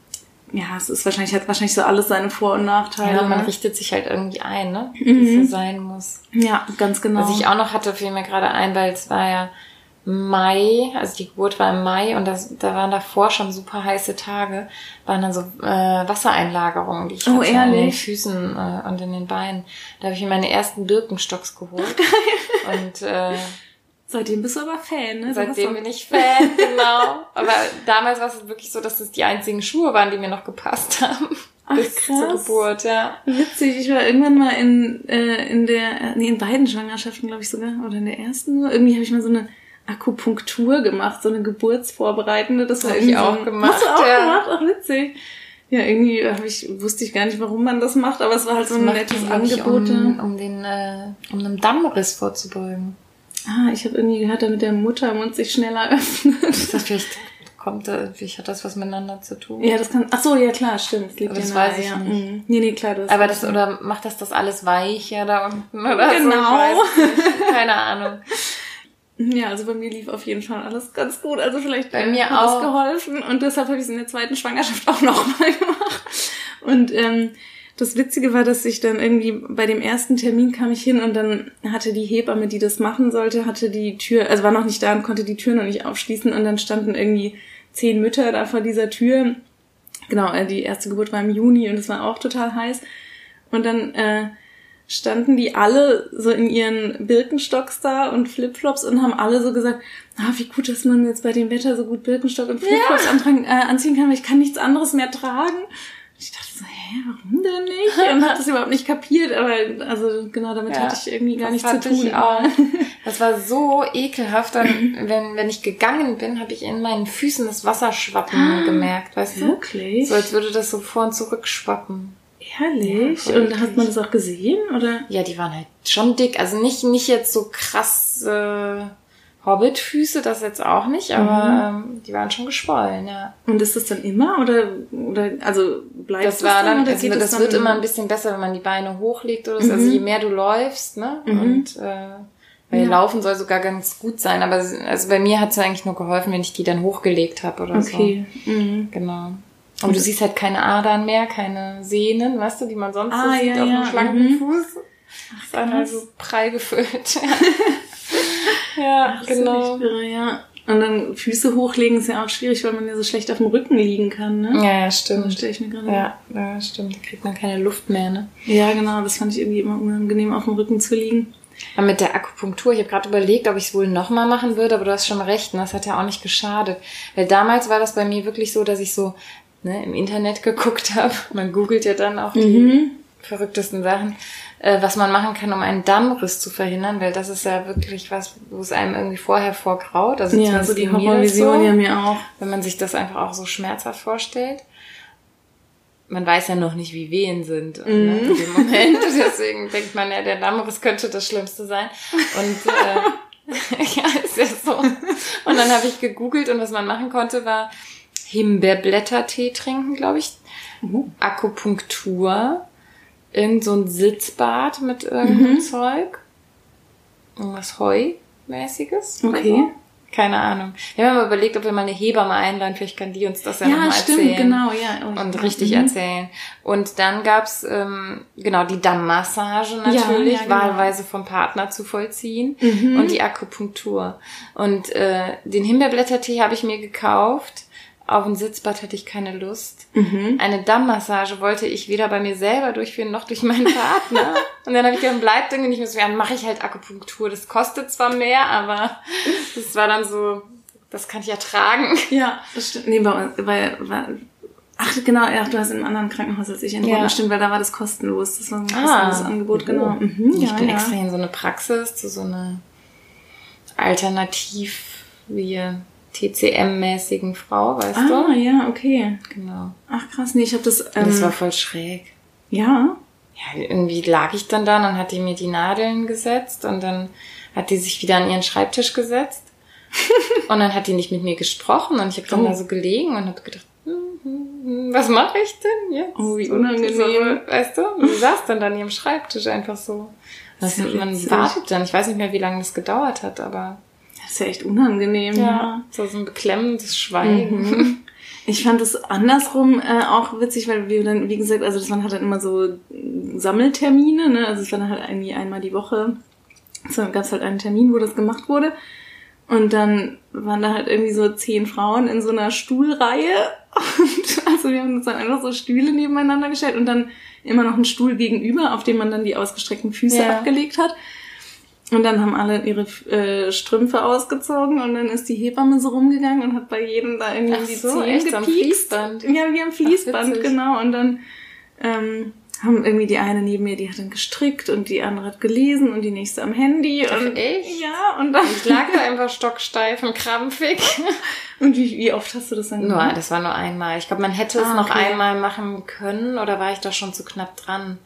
Speaker 3: ja, es ist wahrscheinlich, hat wahrscheinlich so alles seine Vor- und Nachteile.
Speaker 2: Ja, man
Speaker 3: ne?
Speaker 2: richtet sich halt irgendwie ein, ne? Wie es so sein muss.
Speaker 3: ja, ganz genau.
Speaker 2: Was ich auch noch hatte, fiel mir gerade ein, weil es war ja Mai, also die Geburt war im Mai und das, da waren davor schon super heiße Tage, waren dann so äh, Wassereinlagerungen, die ich
Speaker 3: Oh,
Speaker 2: hatte in den? Füßen äh, und in den Beinen. Da habe ich mir meine ersten Birkenstocks geholt. und äh,
Speaker 3: Seitdem bist du aber Fan, ne?
Speaker 2: Seitdem bin ich Fan, genau. Aber damals war es wirklich so, dass es die einzigen Schuhe waren, die mir noch gepasst haben.
Speaker 3: Ach,
Speaker 2: bis zur
Speaker 3: krass.
Speaker 2: Geburt, ja.
Speaker 3: Witzig, ich war irgendwann mal in, äh, in der, äh, nee, in beiden Schwangerschaften, glaube ich sogar, oder in der ersten nur. Irgendwie habe ich mal so eine Akupunktur gemacht, so eine geburtsvorbereitende. Das war
Speaker 2: Hab ich
Speaker 3: irgendwie so
Speaker 2: auch
Speaker 3: ein-
Speaker 2: gemacht,
Speaker 3: Hast du auch
Speaker 2: ja.
Speaker 3: gemacht? Ach, witzig. Ja, irgendwie hab ich, wusste ich gar nicht, warum man das macht, aber es war halt so ein nettes Angebot.
Speaker 2: Um, um den, äh, um einem Dammriss vorzubeugen.
Speaker 3: Ah, ich habe irgendwie gehört, damit der Muttermund sich schneller öffnet.
Speaker 2: Vielleicht kommt, vielleicht hat das was miteinander zu tun.
Speaker 3: ja, das kann. Ach so, ja klar, stimmt. Das liegt
Speaker 2: Aber das
Speaker 3: nahe,
Speaker 2: weiß ich
Speaker 3: ja.
Speaker 2: nicht.
Speaker 3: Mhm. Nee, nee, klar, das.
Speaker 2: Aber das, oder macht das das alles weicher da unten oder so?
Speaker 3: Genau.
Speaker 2: weiß nicht. Keine Ahnung. <laughs>
Speaker 3: Ja, also bei mir lief auf jeden Fall alles ganz gut. Also vielleicht
Speaker 2: Bei
Speaker 3: äh,
Speaker 2: mir
Speaker 3: hat
Speaker 2: auch.
Speaker 3: es geholfen und deshalb habe ich es in der zweiten Schwangerschaft <laughs> auch nochmal gemacht. Und ähm, das Witzige war, dass ich dann irgendwie bei dem ersten Termin kam ich hin und dann hatte die Hebamme, die das machen sollte, hatte die Tür, also war noch nicht da und konnte die Tür noch nicht aufschließen und dann standen irgendwie zehn Mütter da vor dieser Tür. Genau, äh, die erste Geburt war im Juni und es war auch total heiß. Und dann äh, standen die alle so in ihren Birkenstocks da und Flipflops und haben alle so gesagt, ah, wie gut, dass man jetzt bei dem Wetter so gut Birkenstock und Flipflops antragen, äh, anziehen kann, weil ich kann nichts anderes mehr tragen. Und ich dachte so, hä, warum denn nicht? Und hab das überhaupt nicht kapiert, aber also genau, damit
Speaker 2: Ja,
Speaker 3: hatte ich irgendwie gar nichts zu tun.
Speaker 2: auch. <laughs> Das war so ekelhaft. Dann, wenn, wenn ich gegangen bin, habe ich in meinen Füßen das Wasserschwappen gemerkt, weißt du?
Speaker 3: Wirklich?
Speaker 2: So als würde das so vor und zurück schwappen.
Speaker 3: Ehrlich?
Speaker 2: Ja,
Speaker 3: und hat man das auch gesehen, oder?
Speaker 2: Ja, die waren halt schon dick. Also nicht, nicht jetzt so krass äh, Hobbitfüße, das jetzt auch nicht, aber
Speaker 3: Mhm.
Speaker 2: ähm, die waren schon geschwollen, ja.
Speaker 3: Und ist das dann immer, oder, oder, also bleibt
Speaker 2: Das war dann,
Speaker 3: oder
Speaker 2: also das,
Speaker 3: dann
Speaker 2: wird immer ein bisschen besser, wenn man die Beine hochlegt oder so. Also je mehr du läufst, ne? Und äh, weil
Speaker 3: Ja.
Speaker 2: Laufen soll sogar ganz gut sein. Aber also bei mir hat es eigentlich nur geholfen, wenn ich die dann hochgelegt habe oder
Speaker 3: Okay. Mhm.
Speaker 2: so. Genau. Aber du siehst halt keine Adern mehr, keine Sehnen, weißt du, die man sonst
Speaker 3: Ah,
Speaker 2: so sieht
Speaker 3: ja,
Speaker 2: auf einem schlanken
Speaker 3: mhm.
Speaker 2: Fuß. Das ist dann also prall gefüllt. <laughs> <laughs> ja,
Speaker 3: Das ist
Speaker 2: genau.
Speaker 3: echt irre, ja. Und dann Füße hochlegen ist ja auch schwierig, weil man ja so schlecht auf dem Rücken liegen kann, ne?
Speaker 2: Ja, ja,
Speaker 3: Das
Speaker 2: stimmt.
Speaker 3: stelle ich mir gerade
Speaker 2: Ja, ja, stimmt. Da kriegt man keine Luft mehr, ne?
Speaker 3: Ja, genau, das fand ich irgendwie immer unangenehm, auf dem Rücken zu liegen.
Speaker 2: Aber mit der Akupunktur, ich habe gerade überlegt, ob ich es wohl nochmal machen würde, aber du hast schon recht, ne? das hat ja auch nicht geschadet. Weil damals war das bei mir wirklich so, dass ich so ne, im Internet geguckt habe. Man googelt ja dann auch die verrücktesten Sachen, äh, was man machen kann, um einen Dammriss zu verhindern, weil das ist ja wirklich was, wo es einem irgendwie vorher vorgraut. Also
Speaker 3: Ja, so die Horrorvision
Speaker 2: so,
Speaker 3: ja mir auch.
Speaker 2: wenn man sich das einfach auch so schmerzhaft vorstellt. Man weiß ja noch nicht, wie Wehen sind ne,
Speaker 3: Mhm.
Speaker 2: in dem Moment. <laughs> Deswegen denkt man ja, der Dammriss könnte das Schlimmste sein. Und äh, <laughs> ja, ist ja so. Und dann habe ich gegoogelt und was man machen konnte, war Himbeerblättertee trinken, glaube ich.
Speaker 3: Mhm.
Speaker 2: Akupunktur, irgend so ein Sitzbad mit irgendeinem
Speaker 3: Mhm.
Speaker 2: Zeug. Irgendwas Heu-mäßiges.
Speaker 3: Okay.
Speaker 2: So. Keine Ahnung. Wir haben mal überlegt, ob wir mal eine Hebamme einladen. Vielleicht kann die uns das ja,
Speaker 3: Ja,
Speaker 2: nochmal
Speaker 3: stimmt,
Speaker 2: erzählen.
Speaker 3: genau, ja.
Speaker 2: Und richtig
Speaker 3: Mhm.
Speaker 2: erzählen. Und dann gab's ähm, genau die Dammmassage natürlich,
Speaker 3: ja, genau.
Speaker 2: wahlweise vom Partner zu vollziehen
Speaker 3: Mhm.
Speaker 2: und die Akupunktur. Und äh, den Himbeerblättertee habe ich mir gekauft. Auf ein Sitzbad hatte ich keine Lust.
Speaker 3: Mhm.
Speaker 2: Eine Dammmassage wollte ich weder bei mir selber durchführen noch durch meinen Partner. <laughs> und dann habe ich gedacht, bleibt irgendwie nicht mehr so, ja, dann mache ich halt Akupunktur. Das kostet zwar mehr, aber das war dann so, das kann ich ertragen.
Speaker 3: Ja, das stimmt. Nee, bei uns, weil, weil, ach genau, ja, du hast in einem anderen Krankenhaus als ich entbunden.
Speaker 2: Ja.
Speaker 3: Stimmt, weil da war das kostenlos. Das war ein
Speaker 2: Ah.
Speaker 3: kostenloses Angebot, genau. Mhm,
Speaker 2: Ich
Speaker 3: ja,
Speaker 2: bin
Speaker 3: ja.
Speaker 2: extra in so eine Praxis, zu so einer alternativ wie TCM-mäßigen Frau, weißt
Speaker 3: Ah,
Speaker 2: du?
Speaker 3: ja, okay.
Speaker 2: Genau.
Speaker 3: Ach krass, nee, ich habe das,
Speaker 2: Und
Speaker 3: ähm,
Speaker 2: das war voll schräg.
Speaker 3: ja.
Speaker 2: Ja, irgendwie lag ich dann da, dann hat die mir die Nadeln gesetzt und dann hat die sich wieder an ihren Schreibtisch gesetzt. <laughs> und dann hat die nicht mit mir gesprochen und ich habe dann
Speaker 3: Oh.
Speaker 2: da so gelegen und habe gedacht, hm, hm, hm, was mache ich denn jetzt?
Speaker 3: Oh, wie unangenehm.
Speaker 2: So, weißt du? Und sie saß dann da an ihrem Schreibtisch einfach so. Das, man wartet dann. Ich weiß nicht mehr, wie lange das gedauert hat, aber
Speaker 3: Das ist ja echt unangenehm. Ja.
Speaker 2: so so ein beklemmendes Schweigen.
Speaker 3: Mhm. Ich fand es andersrum äh, auch witzig, weil wir dann, wie gesagt, also das waren halt dann immer so Sammeltermine, ne? Also es war dann halt irgendwie einmal die Woche. So gab es halt einen Termin, wo das gemacht wurde. Und dann waren da halt irgendwie so zehn Frauen in so einer Stuhlreihe. <laughs> Und also wir haben uns dann einfach so Stühle nebeneinander gestellt und dann immer noch einen Stuhl gegenüber, auf dem man dann die ausgestreckten Füße
Speaker 2: Ja.
Speaker 3: abgelegt hat. Und dann haben alle ihre äh, Strümpfe ausgezogen und dann ist die Hebamme so rumgegangen und hat bei jedem da irgendwie
Speaker 2: Ach
Speaker 3: die
Speaker 2: so,
Speaker 3: Zehen
Speaker 2: echt, am. Fließband?
Speaker 3: Ja, wie am Fließband,
Speaker 2: witzig.
Speaker 3: genau. Und dann ähm, haben irgendwie die eine neben mir, die hat dann gestrickt und die andere hat gelesen und die nächste am Handy.
Speaker 2: Ach,
Speaker 3: und,
Speaker 2: echt?
Speaker 3: Ja, und dann...
Speaker 2: Ich lag da einfach stocksteif und krampfig. <laughs>
Speaker 3: Und wie, wie oft hast du das dann
Speaker 2: Nur,
Speaker 3: gemacht?
Speaker 2: das war nur einmal. Ich glaube, man hätte es
Speaker 3: Ah,
Speaker 2: noch
Speaker 3: okay.
Speaker 2: einmal machen können oder war ich da schon zu knapp dran?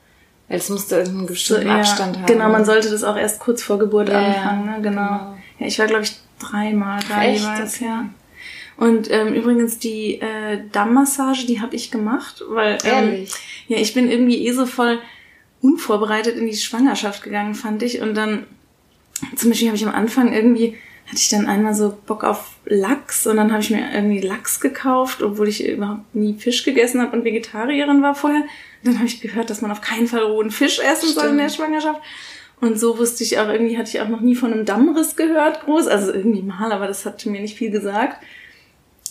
Speaker 2: Weil es musste irgendeinen
Speaker 3: So,
Speaker 2: bestimmten
Speaker 3: ja,
Speaker 2: Abstand haben.
Speaker 3: Genau, man sollte das auch erst kurz vor Geburt
Speaker 2: Ja,
Speaker 3: anfangen, ne? Genau.
Speaker 2: genau.
Speaker 3: Ja, ich war, glaube ich, dreimal da
Speaker 2: Echt?
Speaker 3: jeweils, ja. Und ähm, übrigens die äh, Dammmassage, die habe ich gemacht, weil ähm,
Speaker 2: Ehrlich?
Speaker 3: ja, ich bin irgendwie eh so voll unvorbereitet in die Schwangerschaft gegangen, fand ich. Und dann, zum Beispiel habe ich am Anfang irgendwie, hatte ich dann einmal so Bock auf Lachs und dann habe ich mir irgendwie Lachs gekauft, obwohl ich überhaupt nie Fisch gegessen habe und Vegetarierin war vorher. Dann habe ich gehört, dass man auf keinen Fall rohen Fisch essen soll in der Schwangerschaft. Und so wusste ich auch, irgendwie hatte ich auch noch nie von einem Dammriss gehört, groß. Also irgendwie mal, aber das hat mir nicht viel gesagt.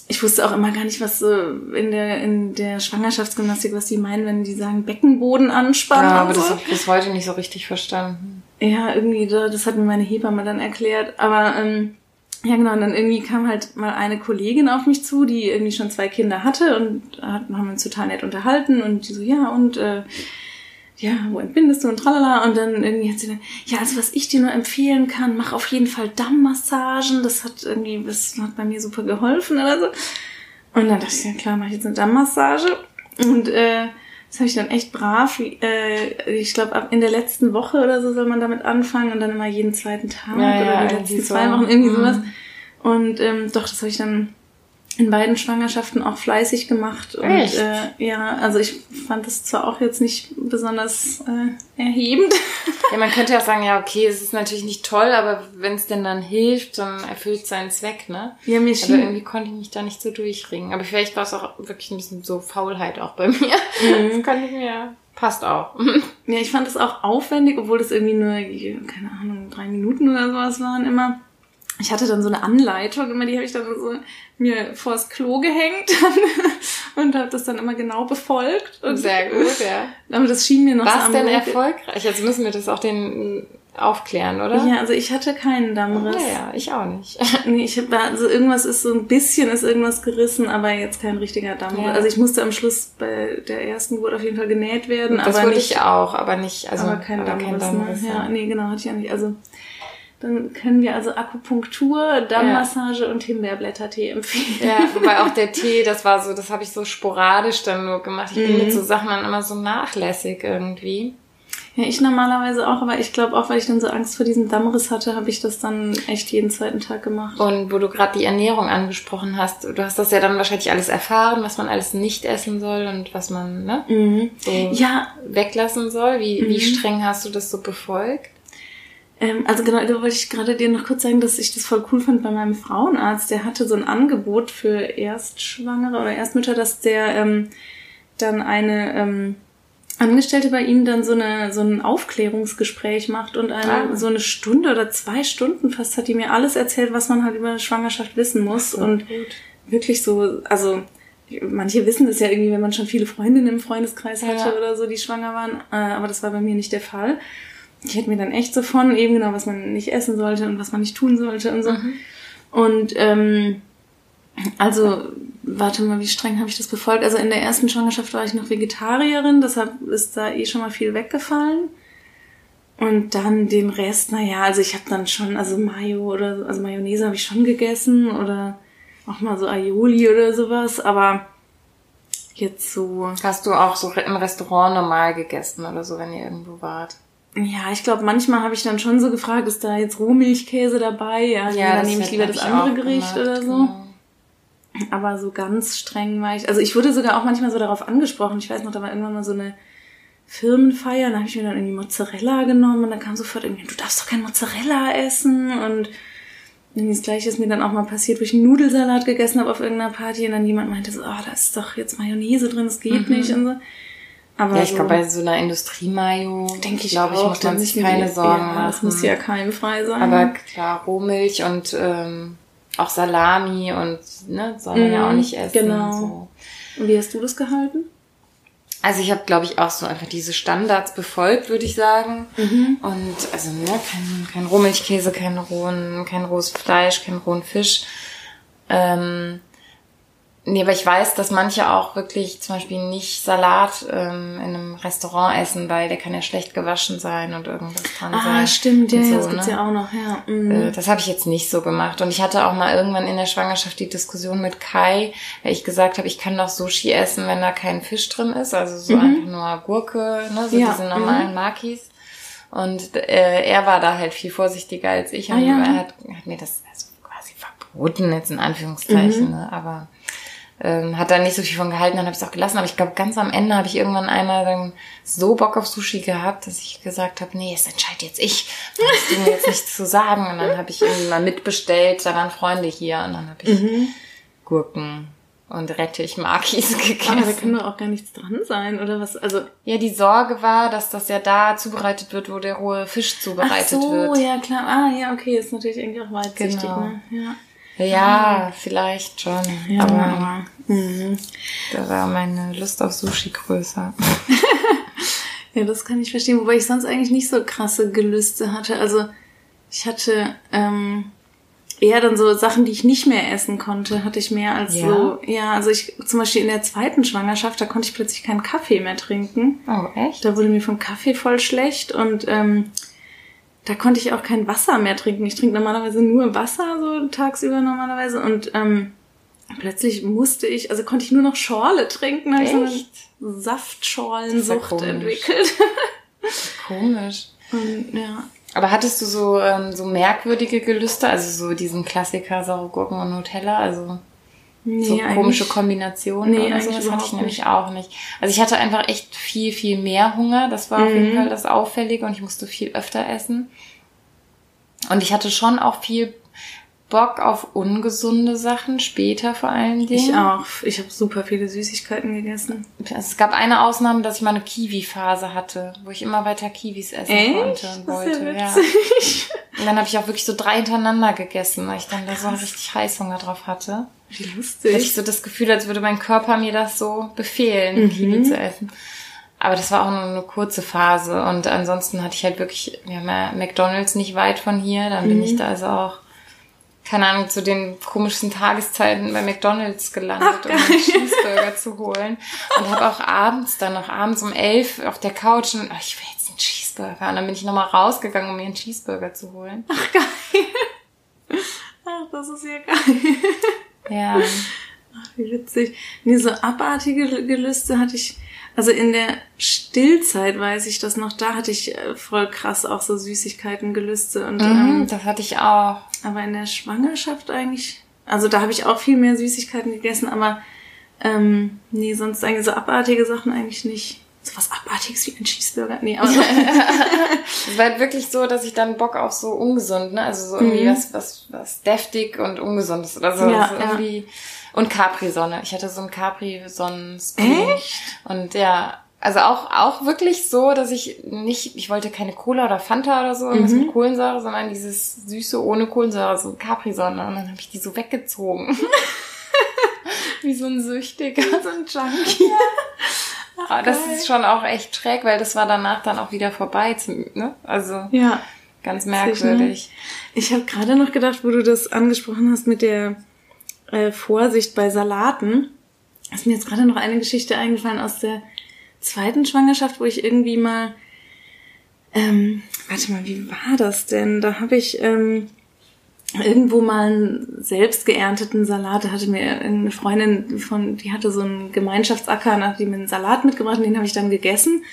Speaker 3: Ich wusste auch immer gar nicht, was so in der, in der Schwangerschaftsgymnastik, was die meinen, wenn die sagen Beckenboden anspannen.
Speaker 2: Ja, aber das
Speaker 3: so.
Speaker 2: habe ich bis heute nicht so richtig verstanden.
Speaker 3: Ja, irgendwie, da- das hat mir meine Hebamme dann erklärt. Aber ähm, ja, genau, und dann irgendwie kam halt mal eine Kollegin auf mich zu, die irgendwie schon zwei Kinder hatte und haben uns total nett unterhalten und die so, ja, und äh, ja, wo entbindest du und tralala. Und dann irgendwie hat sie dann, ja, also was ich dir nur empfehlen kann, mach auf jeden Fall Dammmassagen. Das hat irgendwie, das hat bei mir super geholfen oder so. Und dann dachte ich, ja klar, mache ich jetzt eine Dammmassage. Und äh, das habe ich dann echt brav. Äh, ich glaube, in der letzten Woche oder so soll man damit anfangen und dann immer jeden zweiten Tag
Speaker 2: Ja, ja,
Speaker 3: oder die
Speaker 2: irgendwie
Speaker 3: letzten zwei Wochen, irgendwie
Speaker 2: Mhm.
Speaker 3: sowas. Und ähm, doch, das habe ich dann in beiden Schwangerschaften auch fleißig gemacht. Und
Speaker 2: Echt?
Speaker 3: Äh, ja, also ich fand das zwar auch jetzt nicht besonders äh, erhebend. <laughs>
Speaker 2: Ja, man könnte ja sagen, ja, okay, es ist natürlich nicht toll, aber wenn es denn dann hilft, dann erfüllt es seinen Zweck, ne?
Speaker 3: Ja, mir
Speaker 2: Aber
Speaker 3: schien,
Speaker 2: irgendwie konnte ich mich da nicht so durchringen. Aber vielleicht war es auch wirklich ein bisschen so Faulheit auch bei <laughs> mir.
Speaker 3: Mhm.
Speaker 2: Das kann ich mir, passt auch. <laughs>
Speaker 3: ja, ich fand es auch aufwendig, obwohl das irgendwie nur, keine Ahnung, drei Minuten oder sowas waren immer. Ich hatte dann so eine Anleitung, immer die habe ich dann so mir vors Klo gehängt <laughs> und habe das dann immer genau befolgt. Und,
Speaker 2: Sehr gut, ja. <laughs>
Speaker 3: Aber das schien mir noch
Speaker 2: War
Speaker 3: so
Speaker 2: es denn erfolgreich? Also müssen wir das auch den aufklären, oder?
Speaker 3: Ja, also ich hatte keinen Dammriss.
Speaker 2: Ja, ja, ich auch nicht. <laughs>
Speaker 3: Nee, ich hab, also irgendwas ist so ein bisschen ist irgendwas gerissen, aber jetzt kein richtiger Dammriss.
Speaker 2: Ja.
Speaker 3: Also ich musste am Schluss bei der ersten Geburt auf jeden Fall genäht werden,
Speaker 2: Das
Speaker 3: aber
Speaker 2: wurde
Speaker 3: nicht,
Speaker 2: ich auch, aber nicht, also
Speaker 3: aber kein Dammriss.
Speaker 2: Dammriss,
Speaker 3: ne?
Speaker 2: ja.
Speaker 3: Ja, nee, genau, hatte ich ja nicht. Also dann können wir also Akupunktur, Dammmassage und Himbeerblättertee empfehlen.
Speaker 2: Ja, wobei auch der <laughs> Tee, das war so, das habe ich so sporadisch dann nur gemacht. Ich bin
Speaker 3: Mhm.
Speaker 2: mit so Sachen dann immer so nachlässig irgendwie.
Speaker 3: Ja, ich normalerweise auch, aber ich glaube auch, weil ich dann so Angst vor diesem Dammriss hatte, habe ich das dann echt jeden zweiten Tag gemacht.
Speaker 2: Und wo du gerade die Ernährung angesprochen hast, du hast das ja dann wahrscheinlich alles erfahren, was man alles nicht essen soll und was man ne,
Speaker 3: Mhm.
Speaker 2: so
Speaker 3: Ja,
Speaker 2: weglassen soll. Wie, wie
Speaker 3: Mhm.
Speaker 2: streng hast du das so befolgt?
Speaker 3: Ähm, also genau, da wollte ich gerade dir noch kurz sagen, dass ich das voll cool fand bei meinem Frauenarzt. Der hatte so ein Angebot für Erstschwangere oder Erstmütter, dass der ähm, dann eine ähm, Angestellte bei ihm dann so eine so ein Aufklärungsgespräch macht und eine
Speaker 2: Ah.
Speaker 3: so eine Stunde oder zwei Stunden fast hat die mir alles erzählt, was man halt über Schwangerschaft wissen muss
Speaker 2: So,
Speaker 3: und
Speaker 2: gut.
Speaker 3: wirklich so, also manche wissen das ja irgendwie, wenn man schon viele Freundinnen im Freundeskreis
Speaker 2: Ja.
Speaker 3: hatte oder so, die schwanger waren, äh, aber das war bei mir nicht der Fall. Ich hätte mir dann echt so von eben genau, was man nicht essen sollte und was man nicht tun sollte und so.
Speaker 2: Mhm.
Speaker 3: Und ähm, also, warte mal, wie streng habe ich das befolgt? Also in der ersten Schwangerschaft war ich noch Vegetarierin, deshalb ist da eh schon mal viel weggefallen. Und dann den Rest, naja, also ich habe dann schon, also Mayo oder so, also Mayonnaise habe ich schon gegessen oder auch mal so Aioli oder sowas, aber jetzt so,
Speaker 2: Hast du auch so im Restaurant normal gegessen oder so, wenn ihr irgendwo wart?
Speaker 3: Ja, ich glaube, manchmal habe ich dann schon so gefragt, ist da jetzt Rohmilchkäse dabei? Ja, ja dann nehme ich lieber das andere Gericht
Speaker 2: gemacht,
Speaker 3: oder so.
Speaker 2: genau.
Speaker 3: Aber so ganz streng war ich. Also ich wurde sogar auch manchmal so darauf angesprochen. Ich weiß noch, da war irgendwann mal so eine Firmenfeier, da habe ich mir dann irgendwie Mozzarella genommen und dann kam sofort irgendwie, du darfst doch kein Mozzarella essen und das gleiche ist mir dann auch mal passiert, wo ich einen Nudelsalat gegessen habe auf irgendeiner Party und dann jemand meinte so, oh, da ist doch jetzt Mayonnaise drin, das geht
Speaker 2: Mhm.
Speaker 3: nicht und so. Aber
Speaker 2: Ja, ich
Speaker 3: so,
Speaker 2: glaube, bei so einer Industriemayo,
Speaker 3: denke ich,
Speaker 2: glaube ich, muss man sich keine
Speaker 3: die-
Speaker 2: Sorgen
Speaker 3: ja,
Speaker 2: machen.
Speaker 3: Das muss ja keimfrei sein.
Speaker 2: Aber klar, Rohmilch und ähm, auch Salami und ne, soll man ja auch
Speaker 3: Mhm,
Speaker 2: nicht essen.
Speaker 3: genau.
Speaker 2: So.
Speaker 3: Und wie hast du das gehalten?
Speaker 2: Also ich habe, glaube ich, auch so einfach diese Standards befolgt, würde ich sagen.
Speaker 3: Mhm.
Speaker 2: Und also ne, kein, kein Rohmilchkäse, kein rohen, kein rohes Fleisch, kein rohen Fisch. Ähm, nee, aber ich weiß, dass manche auch wirklich zum Beispiel nicht Salat ähm, in einem Restaurant essen, weil der kann ja schlecht gewaschen sein und irgendwas dran sein.
Speaker 3: Ah, stimmt, ja,
Speaker 2: so,
Speaker 3: das gibt's
Speaker 2: ne?
Speaker 3: ja auch noch, ja. Mhm.
Speaker 2: Äh, Das habe ich jetzt nicht so gemacht. Und ich hatte auch mal irgendwann in der Schwangerschaft die Diskussion mit Kai, weil ich gesagt habe, ich kann doch Sushi essen, wenn da kein Fisch drin ist. Also so einfach nur Gurke, ne, so
Speaker 3: Mhm. Ja,
Speaker 2: diese normalen Makis. Und äh, er war da halt viel vorsichtiger als ich. Und
Speaker 3: Ah, ja.
Speaker 2: er hat, hat mir das also quasi verboten, jetzt in Anführungszeichen.
Speaker 3: Mhm.
Speaker 2: Ne? Aber ähm, hat da nicht so viel von gehalten, dann habe ich es auch gelassen. Aber ich glaube, ganz am Ende habe ich irgendwann einmal dann so Bock auf Sushi gehabt, dass ich gesagt habe, nee, es entscheide jetzt ich. Du mir jetzt nichts zu sagen. Und dann habe ich irgendwie mal mitbestellt, da waren Freunde hier und dann habe ich
Speaker 3: Mhm.
Speaker 2: Gurken und Rettich Makis
Speaker 3: Aber da
Speaker 2: gegessen.
Speaker 3: kann doch auch gar nichts dran sein, oder was? Also,
Speaker 2: Ja, die Sorge war, dass das ja da zubereitet wird, wo der rohe Fisch
Speaker 3: ach
Speaker 2: zubereitet
Speaker 3: so,
Speaker 2: wird.
Speaker 3: ja klar. Ah, ja, okay, ist natürlich irgendwie auch weitsichtig,
Speaker 2: Genau.
Speaker 3: ne? Ja.
Speaker 2: Ja, vielleicht schon.
Speaker 3: Ja,
Speaker 2: aber
Speaker 3: mhm.
Speaker 2: da war meine Lust auf Sushi größer. <laughs>
Speaker 3: Ja, das kann ich verstehen, wobei ich sonst eigentlich nicht so krasse Gelüste hatte. Also ich hatte ähm, eher dann so Sachen, die ich nicht mehr essen konnte, hatte ich mehr als
Speaker 2: Ja?
Speaker 3: so. Ja, also ich zum Beispiel in der zweiten Schwangerschaft, da konnte ich plötzlich keinen Kaffee mehr trinken.
Speaker 2: Oh, echt?
Speaker 3: Da wurde mir vom Kaffee voll schlecht und ähm, da konnte ich auch kein Wasser mehr trinken. Ich trinke normalerweise nur Wasser, so tagsüber normalerweise. Und ähm, plötzlich musste ich, also konnte ich nur noch Schorle trinken. Da habe ich so eine
Speaker 2: Echt?
Speaker 3: Saftschorlensucht
Speaker 2: ja
Speaker 3: entwickelt. <laughs>
Speaker 2: Komisch.
Speaker 3: Und, ja.
Speaker 2: Aber hattest du so, ähm, so merkwürdige Gelüste? Also so diesen Klassiker saure Gurken und Nutella? Also
Speaker 3: Nee,
Speaker 2: so komische Kombinationen
Speaker 3: Nee,
Speaker 2: oder so? Das hatte ich nämlich
Speaker 3: nicht.
Speaker 2: auch nicht. Also ich hatte einfach echt viel, viel mehr Hunger. Das war auf
Speaker 3: Mhm.
Speaker 2: jeden Fall das Auffällige und ich musste viel öfter essen. Und ich hatte schon auch viel Bock auf ungesunde Sachen, später vor allen Dingen.
Speaker 3: Ich auch. Ich habe super viele Süßigkeiten gegessen.
Speaker 2: Es gab eine Ausnahme, dass ich mal eine Kiwi-Phase hatte, wo ich immer weiter Kiwis essen konnte und wollte.
Speaker 3: ja
Speaker 2: Ja. Und dann habe ich auch wirklich so drei hintereinander gegessen, weil ich dann da so einen richtig Heißhunger drauf hatte.
Speaker 3: Wie
Speaker 2: Da hatte ich
Speaker 3: lustig.
Speaker 2: so das Gefühl, als würde mein Körper mir das so befehlen, Kiwi zu essen. Aber das war auch nur eine kurze Phase. Und ansonsten hatte ich halt wirklich, wir haben ja McDonalds nicht weit von hier. Dann bin ich da also auch, keine Ahnung, zu den komischsten Tageszeiten bei McDonalds gelandet, um einen Cheeseburger zu holen. Und habe auch abends, dann noch abends um elf auf der Couch und, oh, ich will jetzt einen Cheeseburger. Und dann bin ich nochmal rausgegangen, um mir einen Cheeseburger zu holen.
Speaker 3: Ach, das ist ja geil.
Speaker 2: Ja.
Speaker 3: Wie witzig. Nee, so abartige Gelüste hatte ich. Also in der Stillzeit weiß ich das noch, da hatte ich äh, voll krass auch so Süßigkeiten Gelüste und
Speaker 2: Mhm,
Speaker 3: ähm,
Speaker 2: das hatte ich auch.
Speaker 3: aber in der Schwangerschaft eigentlich, also da habe ich auch viel mehr Süßigkeiten gegessen, aber ähm, nee, sonst eigentlich so abartige Sachen eigentlich nicht. So was abartiges wie ein Cheeseburger. Nee, aber <laughs>
Speaker 2: Es war halt wirklich so, dass ich dann Bock auf so ungesund, ne? Also so irgendwie
Speaker 3: Mhm.
Speaker 2: was, was, was deftig und ungesundes oder so.
Speaker 3: Ja,
Speaker 2: so
Speaker 3: ja.
Speaker 2: irgendwie. Und Capri-Sonne. Ich hatte so einen Capri-Sonnen-Spoon.
Speaker 3: Echt?
Speaker 2: Und ja, also auch, auch wirklich so, dass ich nicht, ich wollte keine Cola oder Fanta oder so, irgendwas
Speaker 3: Mhm.
Speaker 2: mit Kohlensäure, sondern dieses Süße ohne Kohlensäure, so Capri-Sonne. Und dann habe ich die so weggezogen. <laughs> <laughs> Wie so ein Süchtiger.
Speaker 3: so ein Junkie.
Speaker 2: Aber das
Speaker 3: geil.
Speaker 2: ist schon auch echt schräg, weil das war danach dann auch wieder vorbei. Zum, ne? Also
Speaker 3: Ja.
Speaker 2: ganz merkwürdig.
Speaker 3: Ich habe gerade noch gedacht, wo du das angesprochen hast mit der äh, Vorsicht bei Salaten, ist mir jetzt gerade noch eine Geschichte eingefallen aus der zweiten Schwangerschaft, wo ich irgendwie mal, ähm, warte mal, wie war das denn? Da habe ich ähm, irgendwo mal einen selbst geernteten Salat, da hatte mir eine Freundin von, die hatte so einen Gemeinschaftsacker, und hat mir einen Salat mitgebracht und den habe ich dann gegessen.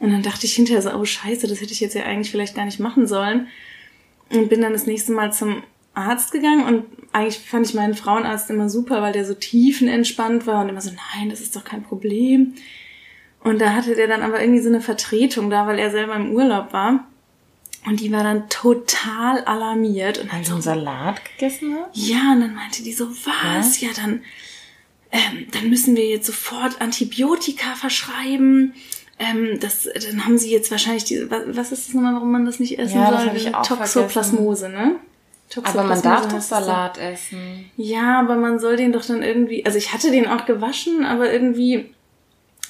Speaker 3: Und dann dachte ich hinterher so, oh scheiße, das hätte ich jetzt ja eigentlich vielleicht gar nicht machen sollen. Und bin dann das nächste Mal zum Arzt gegangen und eigentlich fand ich meinen Frauenarzt immer super, weil der so tiefenentspannt war und immer so, nein, das ist doch kein Problem. Und da hatte der dann aber irgendwie so eine Vertretung da, weil er selber im Urlaub war. Und die war dann total alarmiert. Und
Speaker 2: Weil
Speaker 3: dann
Speaker 2: so einen Salat gegessen hat?
Speaker 3: ja, und dann meinte die so, was? Ja, dann, ähm, dann müssen wir jetzt sofort Antibiotika verschreiben. Ähm, das, dann haben sie jetzt wahrscheinlich diese, was, was ist das nochmal, warum man das nicht essen
Speaker 2: Ja, das
Speaker 3: soll?
Speaker 2: hab ich auch
Speaker 3: Toxoplasmose, ne?
Speaker 2: Aber man
Speaker 3: Toxoplasmose
Speaker 2: darf doch
Speaker 3: das.
Speaker 2: Salat essen.
Speaker 3: Ja, aber man soll den doch dann irgendwie, also ich hatte den auch gewaschen, aber irgendwie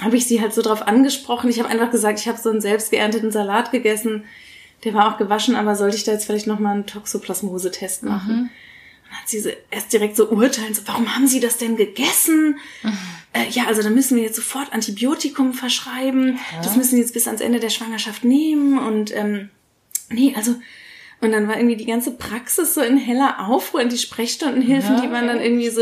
Speaker 3: habe ich sie halt so drauf angesprochen. Ich habe einfach gesagt, ich habe so einen selbst geernteten Salat gegessen. Der war auch gewaschen, aber sollte ich da jetzt vielleicht nochmal einen Toxoplasmose-Test machen? Dann hat sie so erst direkt so urteilen, so, warum haben Sie das denn gegessen? Äh, ja, also dann müssen wir jetzt sofort Antibiotikum verschreiben. Das müssen Sie jetzt bis ans Ende der Schwangerschaft nehmen. Und ähm, nee, also und dann war irgendwie die ganze Praxis so in heller Aufruhr und die Sprechstundenhilfen,
Speaker 2: Ja,
Speaker 3: die waren dann irgendwie so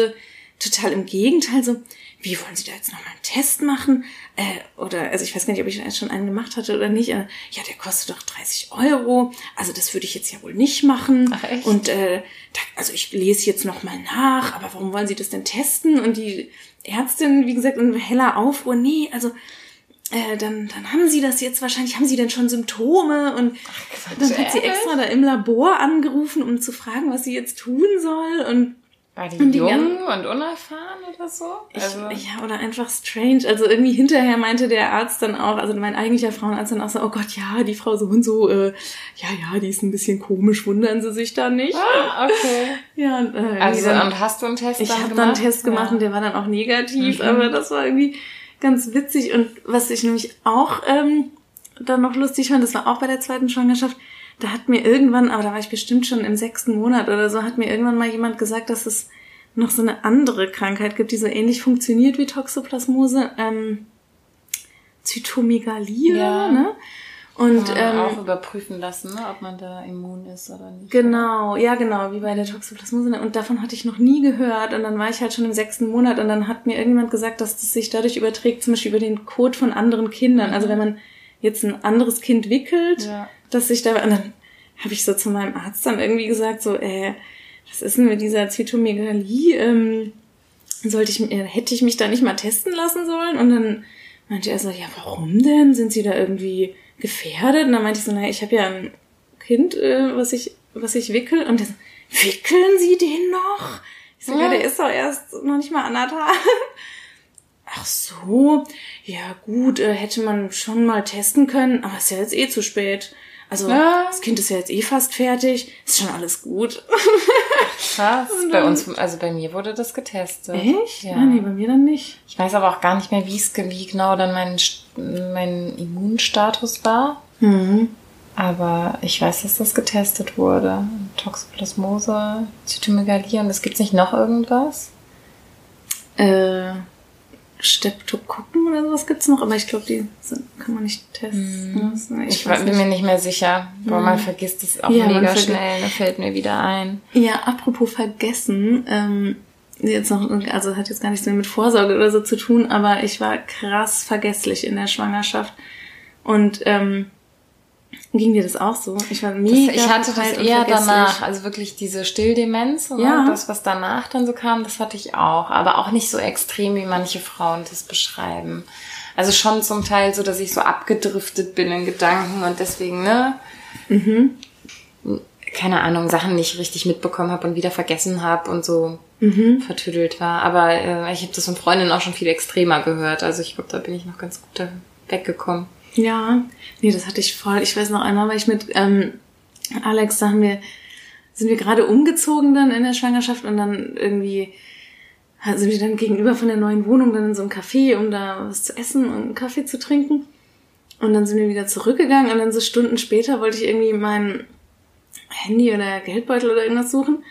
Speaker 3: total im Gegenteil, so, wie wollen Sie da jetzt nochmal einen Test machen? Äh, oder, also ich weiß gar nicht, ob ich jetzt schon einen gemacht hatte oder nicht. Äh, ja, der kostet doch 30 Euro. Also das würde ich jetzt ja wohl nicht machen.
Speaker 2: Ach, echt?
Speaker 3: Und äh, da, also ich lese jetzt nochmal nach, aber warum wollen Sie das denn testen? Und die Ärztin, wie gesagt, in heller Aufruhr, nee, also äh, dann, dann haben Sie das jetzt wahrscheinlich, haben Sie denn schon Symptome? Und dann hat sie extra da im Labor angerufen, um zu fragen, was sie jetzt tun soll. Und
Speaker 2: War die,
Speaker 3: Und die
Speaker 2: jung und unerfahren oder so?
Speaker 3: ich,
Speaker 2: Also,
Speaker 3: ja, oder einfach strange. Also irgendwie hinterher meinte der Arzt dann auch, also mein eigentlicher Frauenarzt dann auch so, oh Gott, ja, die Frau so und so, äh, ja, ja, die ist ein bisschen komisch, wundern Sie sich da nicht.
Speaker 2: ah, okay. <laughs>
Speaker 3: Ja, und, äh,
Speaker 2: Also,
Speaker 3: dann,
Speaker 2: und hast du einen Test
Speaker 3: ich
Speaker 2: dann
Speaker 3: habe dann einen Test gemacht
Speaker 2: Ja.
Speaker 3: und der war dann auch negativ,
Speaker 2: Mhm.
Speaker 3: aber das war irgendwie ganz witzig. Und was ich nämlich auch ähm, dann noch lustig fand, das war auch bei der zweiten Schwangerschaft, da hat mir irgendwann, aber da war ich bestimmt schon im sechsten Monat oder so, hat mir irgendwann mal jemand gesagt, dass es noch so eine andere Krankheit gibt, die so ähnlich funktioniert wie Toxoplasmose, ähm, Zytomegalie,
Speaker 2: Ja.
Speaker 3: ne? Und
Speaker 2: Kann man
Speaker 3: ähm,
Speaker 2: auch überprüfen lassen, ne, ob man da immun ist oder nicht.
Speaker 3: Genau, ja genau, wie bei der Toxoplasmose. Und davon hatte ich noch nie gehört. Und dann war ich halt schon im sechsten Monat und dann hat mir irgendjemand gesagt, dass das sich dadurch überträgt, zum Beispiel über den Kot von anderen Kindern. Also wenn man jetzt ein anderes Kind wickelt,
Speaker 2: Ja.
Speaker 3: Dass sich da... Und dann habe ich so zu meinem Arzt dann irgendwie gesagt, so, äh, was ist denn mit dieser Zytomegalie? Ähm, sollte ich, äh, hätte ich mich da nicht mal testen lassen sollen? Und dann meinte er so, ja, warum denn? Sind Sie da irgendwie gefährdet? Und dann meinte ich so, naja, ich habe ja ein Kind, äh, was ich, was ich wickel. Und der so, wickeln Sie den noch? Ich so, ja,
Speaker 2: Ja.
Speaker 3: der ist doch erst noch nicht mal anderthalb. <laughs> Ach so, ja gut, äh, hätte man schon mal testen können, aber ist ja jetzt eh zu spät. Also
Speaker 2: Ja.
Speaker 3: das Kind ist ja jetzt eh fast fertig, ist schon alles gut. <laughs>
Speaker 2: Krass. <laughs> Bei uns, also bei mir wurde das getestet.
Speaker 3: Echt?
Speaker 2: Ja.
Speaker 3: Ah, nee, bei mir dann nicht.
Speaker 2: Ich weiß aber auch gar nicht mehr, wie es wie genau dann mein, mein Immunstatus war.
Speaker 3: Mhm.
Speaker 2: Aber ich weiß, dass das getestet wurde. Toxoplasmose, Zytomegalie und es gibt nicht noch irgendwas?
Speaker 3: Äh, Streptokokken oder sowas gibt's noch, aber ich glaube, die sind, kann man nicht testen. lassen.
Speaker 2: Mhm. Ich,
Speaker 3: weiß
Speaker 2: bin mir nicht mehr sicher. Boah, man vergisst es auch
Speaker 3: Ja,
Speaker 2: mega schnell. Da fällt mir wieder ein.
Speaker 3: Ja, apropos vergessen, ähm, jetzt noch, also hat jetzt gar nichts mehr mit Vorsorge oder so zu tun, aber ich war krass vergesslich in der Schwangerschaft. Und ähm, ging dir das auch so? Ich war
Speaker 2: Das,
Speaker 3: mega
Speaker 2: ich hatte das
Speaker 3: verpeilt und
Speaker 2: eher danach, also wirklich diese Stilldemenz und
Speaker 3: Ja.
Speaker 2: das, was danach dann so kam, das hatte ich auch. Aber auch nicht so extrem, wie manche Frauen das beschreiben. Also schon zum Teil so, dass ich so abgedriftet bin in Gedanken und deswegen, ne?
Speaker 3: Mhm.
Speaker 2: Keine Ahnung, Sachen nicht richtig mitbekommen habe und wieder vergessen habe und so
Speaker 3: Mhm.
Speaker 2: vertüdelt war. Aber äh, ich habe das von Freundinnen auch schon viel extremer gehört. Also ich glaube, da bin ich noch ganz gut weggekommen.
Speaker 3: Ja, nee, das hatte ich voll. Ich weiß noch einmal, weil ich mit ähm, Alex, da haben wir, sind wir gerade umgezogen dann in der Schwangerschaft und dann irgendwie sind wir dann gegenüber von der neuen Wohnung dann in so einem Café, um da was zu essen und einen Kaffee zu trinken. Und dann sind wir wieder zurückgegangen und dann so Stunden später wollte ich irgendwie mein Handy oder Geldbeutel oder irgendwas suchen.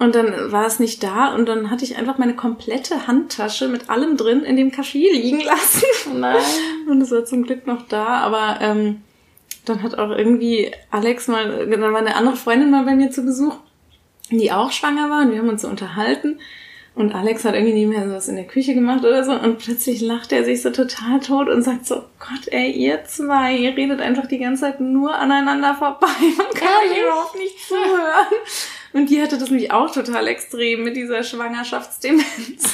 Speaker 3: Und dann war es nicht da und dann hatte ich einfach meine komplette Handtasche mit allem drin in dem Café liegen <laughs> lassen.
Speaker 2: Nein.
Speaker 3: Und es war zum Glück noch da, aber ähm, dann hat auch irgendwie Alex mal, dann war eine andere Freundin mal bei mir zu Besuch, die auch schwanger war und wir haben uns so unterhalten. Und Alex hat irgendwie nebenher sowas in der Küche gemacht oder so und plötzlich lacht er sich so total tot und sagt so, Gott ey, ihr zwei, ihr redet einfach die ganze Zeit nur aneinander vorbei und kann euch überhaupt nicht zuhören. Und die hatte das nämlich auch total extrem mit dieser Schwangerschaftsdemenz.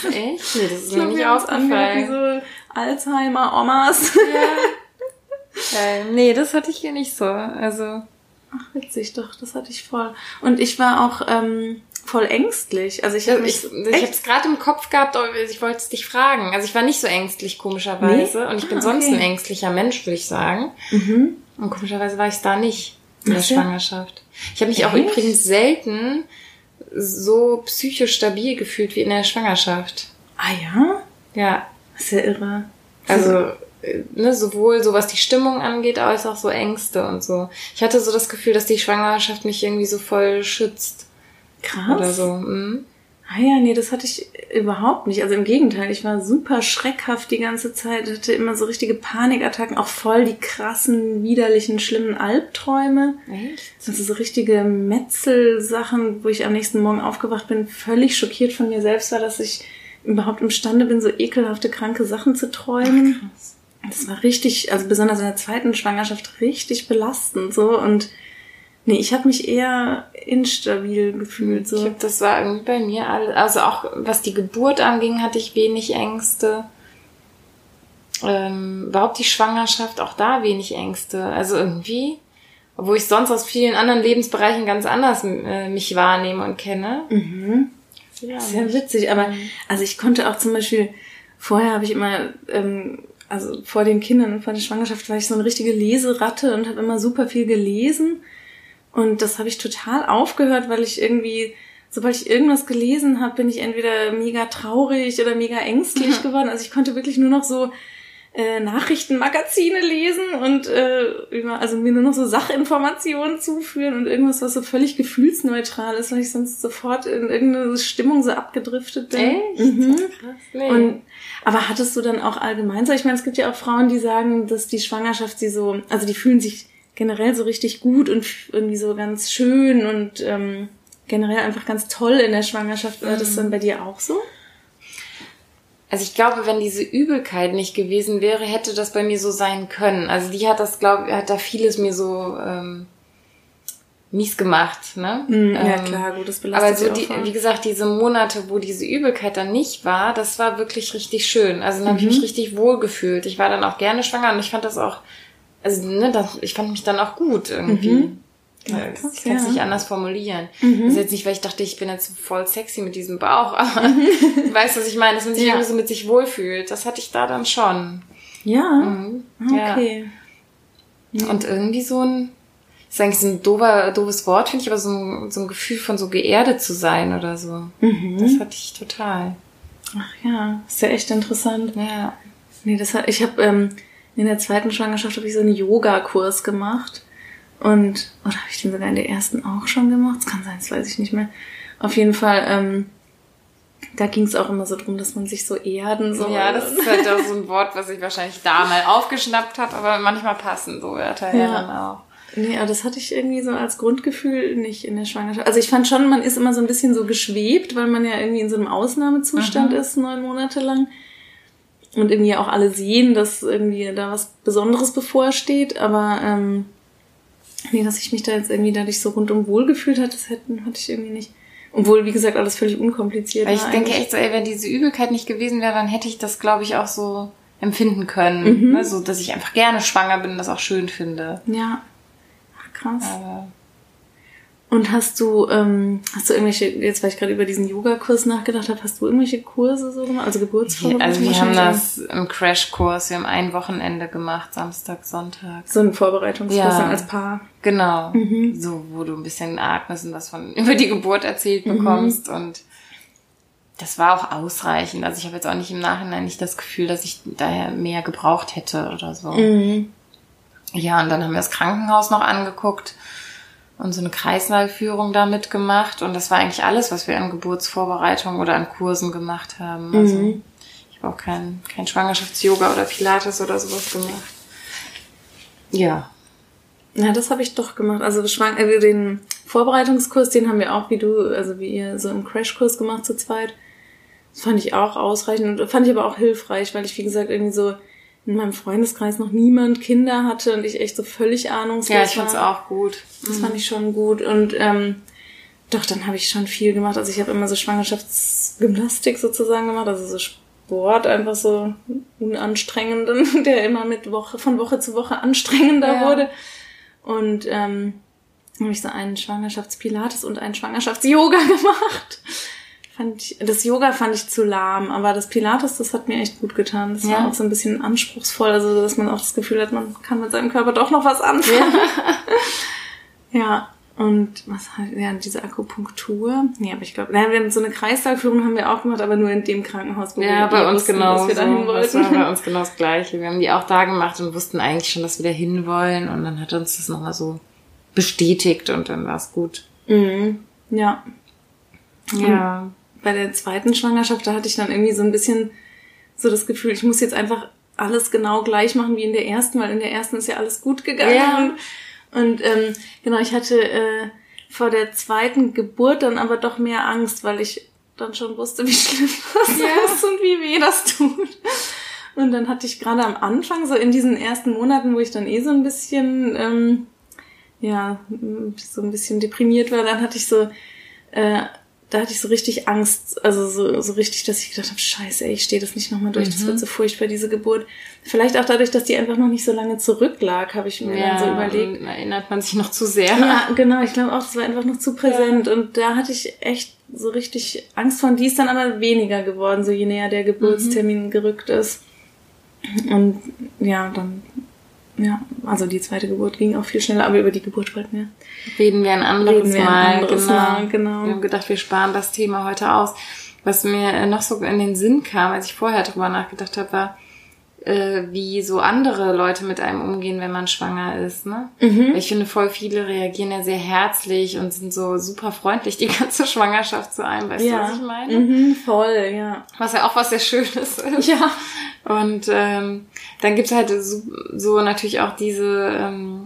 Speaker 2: Echt? Nee, das ist
Speaker 3: Ich
Speaker 2: mir
Speaker 3: glaub,
Speaker 2: nicht
Speaker 3: angehört wie
Speaker 2: aufgefallen.
Speaker 3: so Alzheimer-Omas.
Speaker 2: Ja. Geil. Nee, das hatte ich hier nicht so. Also.
Speaker 3: Ach, witzig, doch, das hatte ich voll. Und ich war auch ähm, voll ängstlich. Also ich habe
Speaker 2: Ich, ich habe es gerade im Kopf gehabt, aber ich wollte es dich fragen. Also ich war nicht so ängstlich, komischerweise.
Speaker 3: Nee?
Speaker 2: Und ich bin
Speaker 3: Ah,
Speaker 2: sonst
Speaker 3: okay.
Speaker 2: ein ängstlicher Mensch, würde ich sagen.
Speaker 3: Mhm.
Speaker 2: Und komischerweise war ich es da nicht in der. Schwangerschaft. Ich habe mich auch
Speaker 3: Echt?
Speaker 2: übrigens selten so psychisch stabil gefühlt wie in der Schwangerschaft.
Speaker 3: Ah ja?
Speaker 2: Ja,
Speaker 3: Das ist ja irre.
Speaker 2: also äh, ne, sowohl so was die Stimmung angeht, als auch so Ängste und so. Ich hatte so das Gefühl, dass die Schwangerschaft mich irgendwie so voll schützt
Speaker 3: Krass.
Speaker 2: oder so. Mhm.
Speaker 3: Ah ja, nee, das hatte ich überhaupt nicht. Also im Gegenteil, ich war super schreckhaft die ganze Zeit, hatte immer so richtige Panikattacken, auch voll die krassen, widerlichen, schlimmen Albträume.
Speaker 2: Echt?
Speaker 3: Also so richtige Metzelsachen, wo ich am nächsten Morgen aufgewacht bin, völlig schockiert von mir selbst war, dass ich überhaupt imstande bin, so ekelhafte, kranke Sachen zu träumen.
Speaker 2: Krass.
Speaker 3: Das war richtig, also besonders in der zweiten Schwangerschaft richtig belastend so und nee, ich habe mich eher instabil gefühlt
Speaker 2: Ich
Speaker 3: so.
Speaker 2: glaube, das war irgendwie bei mir alles. Also auch was die Geburt anging, hatte ich wenig Ängste. Ähm, überhaupt die Schwangerschaft, auch da wenig Ängste. Also irgendwie, obwohl ich sonst aus vielen anderen Lebensbereichen ganz anders äh, mich wahrnehme und kenne.
Speaker 3: Mhm.
Speaker 2: Ja,
Speaker 3: Sehr witzig, aber also ich konnte auch zum Beispiel, vorher habe ich immer, ähm, also vor den Kindern und vor der Schwangerschaft war ich so eine richtige Leseratte und habe immer super viel gelesen. Und das habe ich total aufgehört, weil ich irgendwie, sobald ich irgendwas gelesen habe, bin ich entweder mega traurig oder mega ängstlich geworden. Also ich konnte wirklich nur noch so äh, Nachrichtenmagazine lesen und äh, über, also mir nur noch so Sachinformationen zuführen und irgendwas, was so völlig gefühlsneutral ist, weil ich sonst sofort in irgendeine Stimmung so abgedriftet bin.
Speaker 2: Echt?
Speaker 3: Mhm.
Speaker 2: Krass. Nee.
Speaker 3: Und aber hattest du dann auch allgemein so? Ich meine, es gibt ja auch Frauen, die sagen, dass die Schwangerschaft sie so, also die fühlen sich generell so richtig gut und irgendwie so ganz schön und ähm, generell einfach ganz toll in der Schwangerschaft. War das dann bei dir auch so?
Speaker 2: Also ich glaube, wenn diese Übelkeit nicht gewesen wäre, hätte das bei mir so sein können. Also die hat das, glaube hat da vieles mir so ähm, mies gemacht, ne?
Speaker 3: ja
Speaker 2: Ähm,
Speaker 3: klar, gut, das
Speaker 2: Aber
Speaker 3: belastet
Speaker 2: so
Speaker 3: ja auch
Speaker 2: die, wie gesagt, diese Monate, wo diese Übelkeit dann nicht war, das war wirklich richtig schön. Also dann habe
Speaker 3: Mhm.
Speaker 2: ich mich richtig wohl gefühlt. Ich war dann auch gerne schwanger und ich fand das auch, also ne, das, ich fand mich dann auch gut irgendwie.
Speaker 3: Mhm.
Speaker 2: Ja,
Speaker 3: Ja, krass,
Speaker 2: ich kann es
Speaker 3: ja.
Speaker 2: nicht anders formulieren.
Speaker 3: Mhm.
Speaker 2: Das ist jetzt nicht, weil ich dachte, ich bin jetzt voll sexy mit diesem Bauch, aber <laughs> du weißt, was ich meine, dass man sich
Speaker 3: Ja.
Speaker 2: irgendwie so mit sich wohlfühlt. Das hatte ich da dann schon.
Speaker 3: Ja,
Speaker 2: Mhm. Ja.
Speaker 3: okay.
Speaker 2: Und irgendwie so ein, ist eigentlich so ein dober, doofes Wort, finde ich, aber so ein, so ein Gefühl von so geerdet zu sein oder so.
Speaker 3: Mhm.
Speaker 2: Das hatte ich total.
Speaker 3: Ach ja, ist ja echt interessant.
Speaker 2: Ja.
Speaker 3: Nee, das hat, ich habe ähm, in der zweiten Schwangerschaft habe ich so einen Yoga-Kurs gemacht. Und, oder habe ich den sogar in der ersten auch schon gemacht? Das kann sein, das weiß ich nicht mehr. Auf jeden Fall, ähm, da ging es auch immer so drum, dass man sich so erden soll.
Speaker 2: Ja, das ist halt auch so ein Wort, was ich wahrscheinlich da mal aufgeschnappt habe, aber manchmal passen so Wörter ja
Speaker 3: Ja.
Speaker 2: dann auch.
Speaker 3: Nee, aber das hatte ich irgendwie so als Grundgefühl nicht in der Schwangerschaft. Also ich fand schon, man ist immer so ein bisschen so geschwebt, weil man ja irgendwie in so einem Ausnahmezustand
Speaker 2: Mhm.
Speaker 3: ist, neun Monate lang. Und irgendwie auch alle sehen, dass irgendwie da was Besonderes bevorsteht. Aber ähm, nee, dass ich mich da jetzt irgendwie dadurch so rundum wohl gefühlt hatte, das hätten, hatte ich irgendwie nicht. Obwohl, wie gesagt, alles völlig unkompliziert
Speaker 2: Weil ich
Speaker 3: war.
Speaker 2: denke
Speaker 3: eigentlich.
Speaker 2: echt so, ey, wenn diese Übelkeit nicht gewesen wäre, dann hätte ich das, glaube ich, auch so empfinden können.
Speaker 3: Mhm.
Speaker 2: Ne? So, dass ich einfach gerne schwanger bin und das auch schön finde.
Speaker 3: Ja. Ach, krass.
Speaker 2: Aber
Speaker 3: Und hast du, ähm, hast du irgendwelche, jetzt weil ich gerade über diesen Yoga-Kurs nachgedacht habe, hast du irgendwelche Kurse so gemacht? Also Geburtsvorbereitung?
Speaker 2: also wir haben das im Crashkurs, wir haben ein Wochenende gemacht, Samstag, Sonntag.
Speaker 3: So ein Vorbereitungskurs
Speaker 2: Ja.
Speaker 3: dann als Paar.
Speaker 2: Genau.
Speaker 3: Mhm.
Speaker 2: So, wo du ein bisschen Agnes und was von <laughs> über die Geburt erzählt bekommst und das war auch ausreichend. Also ich habe jetzt auch nicht im Nachhinein nicht das Gefühl, dass ich daher mehr gebraucht hätte oder so.
Speaker 3: Mhm.
Speaker 2: Ja, und dann haben wir das Krankenhaus noch angeguckt und so eine Kreislaufführung da mitgemacht. Und das war eigentlich alles, was wir an Geburtsvorbereitung oder an Kursen gemacht haben. Also
Speaker 3: Mhm.
Speaker 2: ich habe auch kein, kein Schwangerschafts-Yoga oder Pilates oder sowas gemacht. Ja.
Speaker 3: Ja, das habe ich doch gemacht. Also schwang, äh, den Vorbereitungskurs, den haben wir auch, wie du, also wie ihr so im Crashkurs gemacht zu zweit. Das fand ich auch ausreichend und fand ich aber auch hilfreich, weil ich, wie gesagt, irgendwie so in meinem Freundeskreis noch niemand Kinder hatte und ich echt so völlig ahnungslos
Speaker 2: Ja, ich
Speaker 3: war.
Speaker 2: find's auch gut.
Speaker 3: Das fand ich schon gut. Und ähm, doch, dann habe ich schon viel gemacht. Also ich habe immer so Schwangerschaftsgymnastik sozusagen gemacht, also so Sport, einfach so unanstrengenden, <laughs> der immer mit Woche, von Woche zu Woche anstrengender
Speaker 2: Ja.
Speaker 3: wurde. Und ähm, habe ich so einen Schwangerschaftspilates und einen Schwangerschafts-Yoga <laughs> gemacht. Fand ich, das Yoga fand ich zu lahm, aber das Pilates, das hat mir echt gut getan. Das
Speaker 2: Ja.
Speaker 3: war auch so ein bisschen anspruchsvoll, also dass man auch das Gefühl hat, man kann mit seinem Körper doch noch was anfangen. Ja, <laughs> und was halt, ja, diese Akupunktur. Nee, aber ich glaube, naja, wir haben so eine Kreislaufführung haben wir auch gemacht, aber nur in dem Krankenhaus, wo
Speaker 2: Ja,
Speaker 3: wir
Speaker 2: bei
Speaker 3: eh
Speaker 2: uns
Speaker 3: wussten,
Speaker 2: genau.
Speaker 3: dass wir dahin
Speaker 2: Das war
Speaker 3: wollten.
Speaker 2: bei uns <laughs> genau das Gleiche. Wir haben die auch da gemacht und wussten eigentlich schon, dass wir da hinwollen. Und dann hat uns das nochmal so bestätigt und dann war es gut.
Speaker 3: Mhm. Ja.
Speaker 2: Ja.
Speaker 3: Bei der zweiten Schwangerschaft, da hatte ich dann irgendwie so ein bisschen so das Gefühl, ich muss jetzt einfach alles genau gleich machen wie in der ersten, weil in der ersten ist ja alles gut gegangen.
Speaker 2: Ja.
Speaker 3: Und, und ähm, genau, ich hatte äh, vor der zweiten Geburt dann aber doch mehr Angst, weil ich dann schon wusste, wie <laughs> schlimm das
Speaker 2: Ja.
Speaker 3: ist und wie weh das tut. Und dann hatte ich gerade am Anfang, so in diesen ersten Monaten, wo ich dann eh so ein bisschen, ähm, ja, so ein bisschen deprimiert war, dann hatte ich so, äh, da hatte ich so richtig Angst, also so, so richtig, dass ich gedacht habe, scheiße, ey, ich stehe das nicht nochmal durch, das
Speaker 2: Mhm.
Speaker 3: wird so furchtbar, diese Geburt. Vielleicht auch dadurch, dass die einfach noch nicht so lange zurücklag, habe ich mir dann so überlegt.
Speaker 2: dann erinnert man sich noch zu sehr.
Speaker 3: Ja, genau. Ich glaube auch, das war einfach noch zu präsent. Und da hatte ich echt so richtig Angst vor. Und die ist dann aber weniger geworden, so je näher der Geburtstermin gerückt ist. Und ja, dann, ja, also die zweite Geburt ging auch viel schneller, aber über die Geburt wollten wir.
Speaker 2: Reden wir ein anderes
Speaker 3: Reden wir ein
Speaker 2: Mal.
Speaker 3: anderes
Speaker 2: genau.
Speaker 3: Mal, genau.
Speaker 2: Wir haben gedacht, wir sparen das Thema heute aus. Was mir äh, noch so in den Sinn kam, als ich vorher drüber nachgedacht habe, war, äh, wie so andere Leute mit einem umgehen, wenn man schwanger ist. Ne?
Speaker 3: Mhm.
Speaker 2: Weil Ich finde, voll viele reagieren ja sehr herzlich und sind so super freundlich die <laughs> ganze Schwangerschaft zu einem. Weißt du, was ich meine?
Speaker 3: Mhm, voll, ja.
Speaker 2: Was ja auch was sehr Schönes ist.
Speaker 3: Ja.
Speaker 2: Und ähm, dann gibt's halt so, so natürlich auch diese ähm,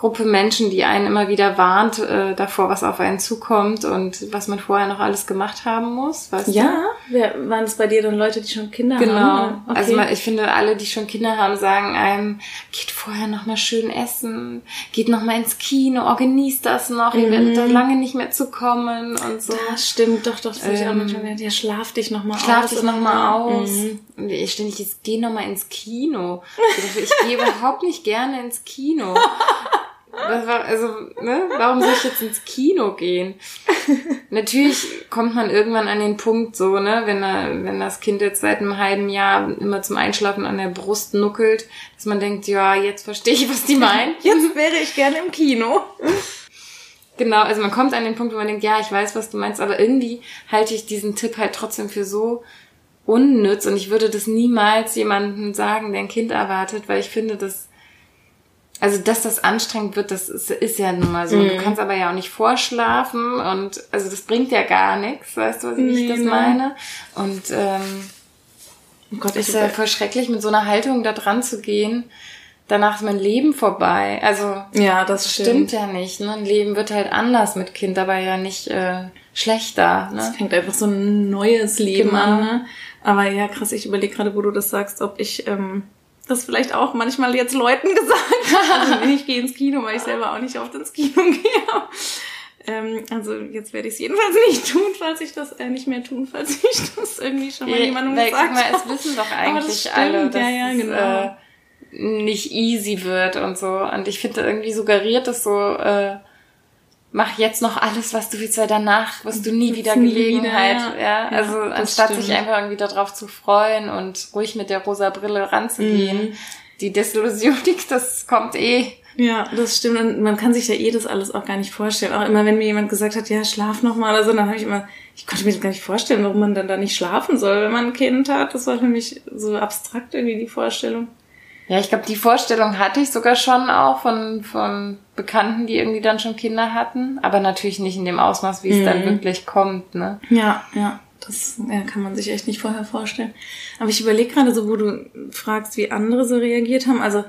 Speaker 2: Gruppe Menschen, die einen immer wieder warnt äh, davor, was auf einen zukommt und was man vorher noch alles gemacht haben muss. Weißt
Speaker 3: Ja? Wer, waren es bei dir dann Leute, die schon Kinder
Speaker 2: du? Genau.
Speaker 3: haben? Okay.
Speaker 2: Also ich finde, alle, die schon Kinder haben, sagen einem, geht vorher noch mal schön essen, geht noch mal ins Kino, oh, genießt das noch, ihr werdet da lange nicht mehr zu kommen und so.
Speaker 3: das stimmt, doch, doch, das habe ich auch
Speaker 2: Ähm,
Speaker 3: manchmal gedacht. Ja, schlaf dich nochmal aus.
Speaker 2: Schlaf dich nochmal aus.
Speaker 3: Mhm.
Speaker 2: Und ich ständig, jetzt geh nochmal ins Kino. Ich dachte, Ich gehe überhaupt nicht gerne ins Kino. <laughs> Das war, also, ne, warum soll ich jetzt ins Kino gehen? <laughs> Natürlich kommt man irgendwann an den Punkt so, ne, wenn, er, wenn das Kind jetzt seit einem halben Jahr immer zum Einschlafen an der Brust nuckelt, dass man denkt, ja, jetzt verstehe ich, was die meinen. <laughs>
Speaker 3: Jetzt wäre ich gerne im Kino.
Speaker 2: Genau, also man kommt an den Punkt, wo man denkt, ja, ich weiß, was du meinst, aber irgendwie halte ich diesen Tipp halt trotzdem für so unnütz und ich würde das niemals jemandem sagen, der ein Kind erwartet, weil ich finde, dass also dass das anstrengend wird, das ist, ist ja nun mal so.
Speaker 3: Mhm.
Speaker 2: Du kannst aber ja auch nicht vorschlafen und also das bringt ja gar nichts, weißt du, wie
Speaker 3: Nee,
Speaker 2: ich das
Speaker 3: ne.
Speaker 2: meine? Und ähm,
Speaker 3: Oh Gott,
Speaker 2: ist ja voll schrecklich, mit so einer Haltung da dran zu gehen. Danach ist mein Leben vorbei. Also
Speaker 3: ja, das stimmt.
Speaker 2: stimmt ja nicht. Ne? Ein Leben wird halt anders mit Kind, aber ja nicht äh, schlechter.
Speaker 3: Es
Speaker 2: Ne?
Speaker 3: fängt einfach so ein neues Leben
Speaker 2: Genau.
Speaker 3: an. Ne? Aber ja, krass, ich überlege gerade, wo du das sagst, ob ich ähm, das vielleicht auch manchmal jetzt Leuten <laughs> gesagt. Also ich gehe ins Kino, weil ich selber auch nicht oft ins Kino <laughs> gehe. Ähm, also jetzt werde ich es jedenfalls nicht tun, falls ich das äh, nicht mehr tun, falls ich das irgendwie schon mal jemandem
Speaker 2: Weil,
Speaker 3: gesagt habe.
Speaker 2: es wissen doch
Speaker 3: das
Speaker 2: eigentlich
Speaker 3: stimmt,
Speaker 2: alle, dass
Speaker 3: ja, ja,
Speaker 2: es
Speaker 3: genau.
Speaker 2: äh, nicht easy wird und so. Und ich finde irgendwie suggeriert es so, äh, mach jetzt noch alles, was du willst, weil danach wirst du nie wieder
Speaker 3: nie
Speaker 2: Gelegenheit.
Speaker 3: wieder,
Speaker 2: ja.
Speaker 3: ja.
Speaker 2: Also
Speaker 3: Ja,
Speaker 2: anstatt sich
Speaker 3: stimmt.
Speaker 2: einfach irgendwie darauf zu freuen und ruhig mit der rosa Brille ranzugehen.
Speaker 3: Mhm.
Speaker 2: Die Desillusion, <laughs> das kommt eh.
Speaker 3: Ja, das stimmt. Und man kann sich ja eh das alles auch gar nicht vorstellen. Auch immer, wenn mir jemand gesagt hat, ja, schlaf noch mal oder so, dann habe ich immer, ich konnte mir das gar nicht vorstellen, warum man dann da nicht schlafen soll, wenn man ein Kind hat. Das war für mich so abstrakt irgendwie die Vorstellung.
Speaker 2: Ja, ich glaube, die Vorstellung hatte ich sogar schon auch von, von Bekannten, die irgendwie dann schon Kinder hatten, aber natürlich nicht in dem Ausmaß, wie es dann wirklich kommt, ne?
Speaker 3: Ja, ja. Das ja, kann man sich echt nicht vorher vorstellen. Aber ich überlege gerade so, wo du fragst, wie andere so reagiert haben. Also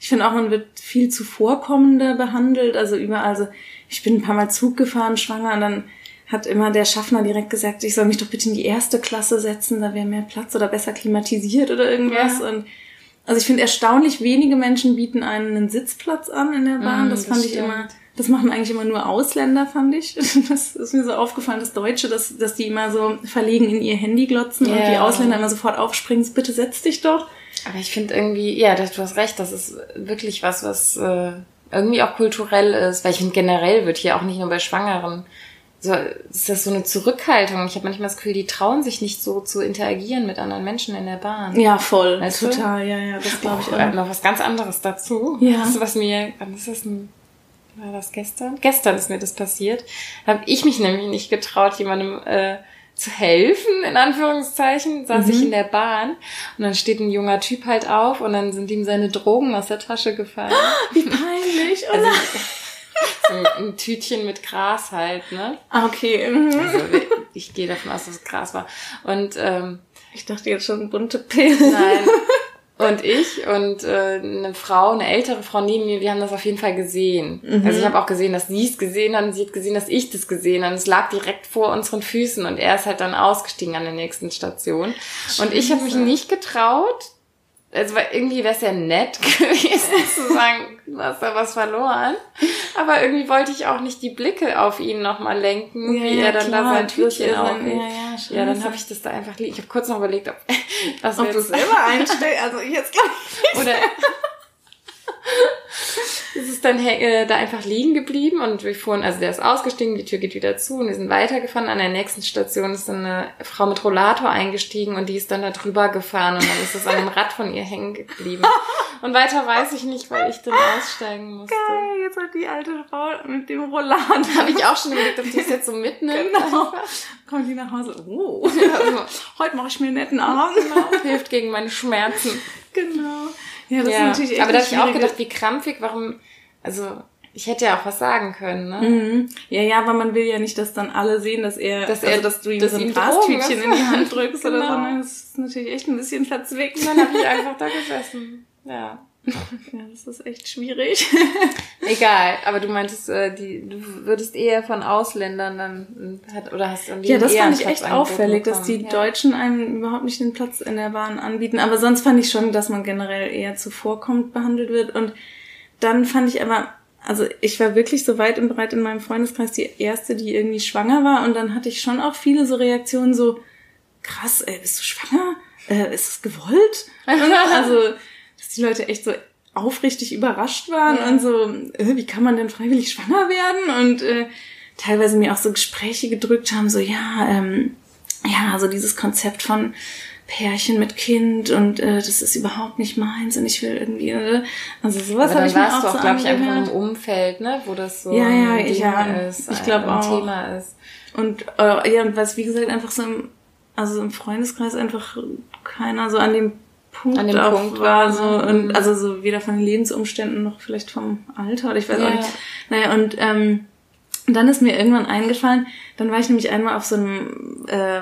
Speaker 3: ich finde auch, man wird viel zuvorkommender behandelt. Also überall, also ich bin ein paar Mal Zug gefahren, schwanger, und dann hat immer der Schaffner direkt gesagt, ich soll mich doch bitte in die erste Klasse setzen, da wäre mehr Platz oder besser klimatisiert oder irgendwas.
Speaker 2: Ja.
Speaker 3: Und also ich finde erstaunlich wenige Menschen bieten einen einen Sitzplatz an in der Bahn.
Speaker 2: Mm,
Speaker 3: das
Speaker 2: das
Speaker 3: fand ich
Speaker 2: stimmt.
Speaker 3: immer Das machen eigentlich immer nur Ausländer, fand ich. <laughs> Das ist mir so aufgefallen, das Deutsche, dass, dass die immer so verlegen in ihr Handy glotzen und
Speaker 2: Ja.
Speaker 3: die Ausländer immer sofort aufspringen, bitte setz dich doch.
Speaker 2: Aber ich finde irgendwie, ja, das, du hast recht, das ist wirklich was, was äh, irgendwie auch kulturell ist. Weil ich finde, generell wird hier auch nicht nur bei Schwangeren, so, ist das so eine Zurückhaltung. Ich habe manchmal das Gefühl, die trauen sich nicht so zu interagieren mit anderen Menschen in der Bahn.
Speaker 3: Ja, voll.
Speaker 2: Weißt du?
Speaker 3: total, ja, ja, das glaube ich
Speaker 2: Oh,
Speaker 3: auch.
Speaker 2: noch was ganz anderes dazu.
Speaker 3: Ja.
Speaker 2: Du, was mir, wann ist das denn? War das gestern? Gestern ist mir das passiert. Da habe ich mich nämlich nicht getraut, jemandem äh, zu helfen, in Anführungszeichen. Saß
Speaker 3: Mhm.
Speaker 2: ich in der Bahn und dann steht ein junger Typ halt auf und dann sind ihm seine Drogen aus der Tasche gefallen. <gasps>
Speaker 3: Wie peinlich.
Speaker 2: Also,
Speaker 3: nein.
Speaker 2: So ein, Tütchen mit Gras halt, ne?
Speaker 3: Ah, okay. mhm.
Speaker 2: Also ich gehe davon aus, dass es Gras war. Und ähm,
Speaker 3: Ich dachte jetzt schon bunte Pillen.
Speaker 2: Nein. <laughs> Und ich und äh, eine Frau, eine ältere Frau neben mir, wir haben das auf jeden Fall gesehen. Also ich habe auch gesehen, dass sie es gesehen hat und sie hat gesehen, dass ich das gesehen habe. Es lag direkt vor unseren Füßen und er ist halt dann ausgestiegen an der nächsten Station. Und ich habe mich nicht getraut. Also irgendwie wäre es ja nett <laughs> gewesen zu sagen, du hast da was verloren. Aber irgendwie wollte ich auch nicht die Blicke auf ihn nochmal lenken, wie er dann da sein Tütchen
Speaker 3: Ja,
Speaker 2: aufhält.
Speaker 3: ja, ja,
Speaker 2: Ja, dann habe ich das da einfach liegen. Ich habe kurz noch überlegt, ob <laughs> was
Speaker 3: Ob du selber <laughs> einstellst, also jetzt glaube ich.
Speaker 2: oder ist es dann äh, da einfach liegen geblieben und wir fuhren, also der ist ausgestiegen, die Tür geht wieder zu und wir sind weitergefahren. An der nächsten Station ist dann eine Frau mit Rollator eingestiegen und die ist dann da drüber gefahren und dann ist es an dem Rad von ihr hängen geblieben. Und weiter weiß ich nicht, weil ich dann aussteigen musste.
Speaker 3: Geil, jetzt hat die alte Frau mit dem Rollator. <laughs>
Speaker 2: Habe ich auch schon überlegt, ob die es jetzt so mitnimmt.
Speaker 3: Genau. Kommt die nach Hause. Oh, <laughs>
Speaker 2: Also,
Speaker 3: heute mache ich mir einen netten Abend.
Speaker 2: genau, hilft gegen meine Schmerzen.
Speaker 3: Genau. Ja, das ist
Speaker 2: Ja,
Speaker 3: natürlich echt
Speaker 2: aber da habe ich auch gedacht, wie krampfig, warum, also ich hätte ja auch was sagen können, ne?
Speaker 3: Mhm. Ja, ja, aber man will ja nicht, dass dann alle sehen, dass er,
Speaker 2: Dass
Speaker 3: also,
Speaker 2: er-
Speaker 3: dass du ihm
Speaker 2: dass
Speaker 3: so ein
Speaker 2: Drogen
Speaker 3: in die Hand drückst oder so.
Speaker 2: Genau.
Speaker 3: Ne? Das ist natürlich echt ein bisschen verzwickt.
Speaker 2: Und dann habe ich einfach da gesessen. Ja. <laughs>
Speaker 3: Ja, das ist echt schwierig. <laughs>
Speaker 2: Egal, aber du meintest, äh, die, du würdest eher von Ausländern dann hat oder hast irgendwie
Speaker 3: Ja, das fand ich echt auffällig, dass die.
Speaker 2: Ja.
Speaker 3: Deutschen einem überhaupt nicht den Platz in der Bahn anbieten. Aber sonst fand ich schon, dass man generell eher zuvorkommend behandelt wird. Und dann fand ich aber, also ich war wirklich so weit und breit in meinem Freundeskreis die erste, die irgendwie schwanger war. Und dann hatte ich schon auch viele so Reaktionen so, krass, ey, bist du schwanger? Äh, ist es gewollt? <laughs> also, dass die Leute echt so aufrichtig überrascht waren
Speaker 2: Ja.
Speaker 3: und so, äh, wie kann man denn freiwillig schwanger werden? Und äh, teilweise mir auch so Gespräche gedrückt haben, so ja, ähm, ja, so dieses Konzept von Pärchen mit Kind und äh, das ist überhaupt nicht meins und ich will irgendwie, äh, also sowas habe ich mir auch
Speaker 2: du auch,
Speaker 3: so
Speaker 2: glaube ich, einfach einem Umfeld, ne, wo das so
Speaker 3: Ja, ja,
Speaker 2: ein
Speaker 3: ja,
Speaker 2: ist,
Speaker 3: ich glaub
Speaker 2: ein
Speaker 3: auch.
Speaker 2: Thema ist.
Speaker 3: Und äh, ja, und was wie gesagt einfach so im, also im Freundeskreis einfach keiner so an dem Punkt,
Speaker 2: An dem
Speaker 3: auch
Speaker 2: Punkt
Speaker 3: war so und also so weder von den Lebensumständen noch vielleicht vom Alter oder ich weiß
Speaker 2: Ja.
Speaker 3: auch nicht. Naja, und ähm, dann ist mir irgendwann eingefallen, dann war ich nämlich einmal auf so einem äh,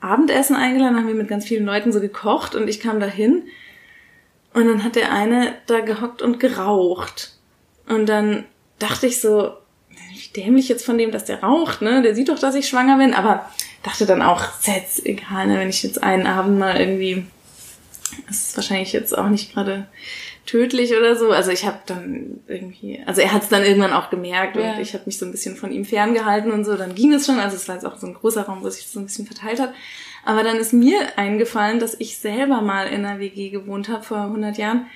Speaker 3: Abendessen eingeladen, haben wir mit ganz vielen Leuten so gekocht und ich kam da hin und dann hat der eine da gehockt und geraucht. Und dann dachte ich so, wie dämlich jetzt von dem, dass der raucht, ne? Der sieht doch, dass ich schwanger bin, aber dachte dann auch, ist jetzt egal, ne? wenn ich jetzt einen Abend mal irgendwie, das ist wahrscheinlich jetzt auch nicht gerade tödlich oder so. Also ich habe dann irgendwie, also er hat es dann irgendwann auch gemerkt
Speaker 2: Ja.
Speaker 3: und ich habe mich so ein bisschen von ihm ferngehalten und so, dann ging es schon. Also es war jetzt auch so ein großer Raum, wo sich das so ein bisschen verteilt hat. Aber dann ist mir eingefallen, dass ich selber mal in einer WG gewohnt habe vor 100 Jahren,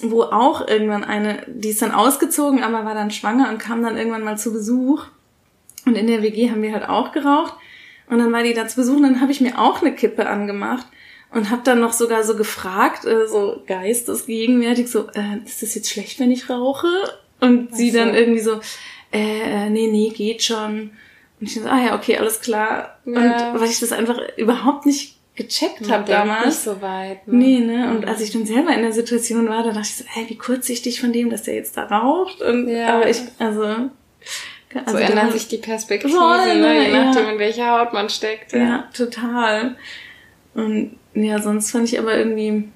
Speaker 3: wo auch irgendwann eine, die ist dann ausgezogen, aber war dann schwanger und kam dann irgendwann mal zu Besuch. Und in der WG haben wir halt auch geraucht. Und dann war die da zu Besuch und dann habe ich mir auch eine Kippe angemacht und habe dann noch sogar so gefragt, äh, so geistesgegenwärtig, so, äh, ist das jetzt schlecht, wenn ich rauche? Und sie
Speaker 2: Ach so.
Speaker 3: dann irgendwie so, äh, äh, nee, nee, geht schon. Und ich so, ah ja, okay, alles klar.
Speaker 2: Ja.
Speaker 3: Und weil ich das einfach überhaupt nicht gecheckt habe damals.
Speaker 2: nicht so weit. Ne?
Speaker 3: Nee, ne? Und als ich dann selber in der Situation war, da dachte ich so, ey, wie kurzsichtig von dem, dass der jetzt da raucht. Und
Speaker 2: Ja.
Speaker 3: aber ich, also, also
Speaker 2: So ändern sich die Perspektiven,
Speaker 3: Voll,
Speaker 2: ne? je
Speaker 3: ja.
Speaker 2: nachdem, in welcher Haut man steckt.
Speaker 3: Ja, total. Und ja, sonst fand ich aber irgendwie,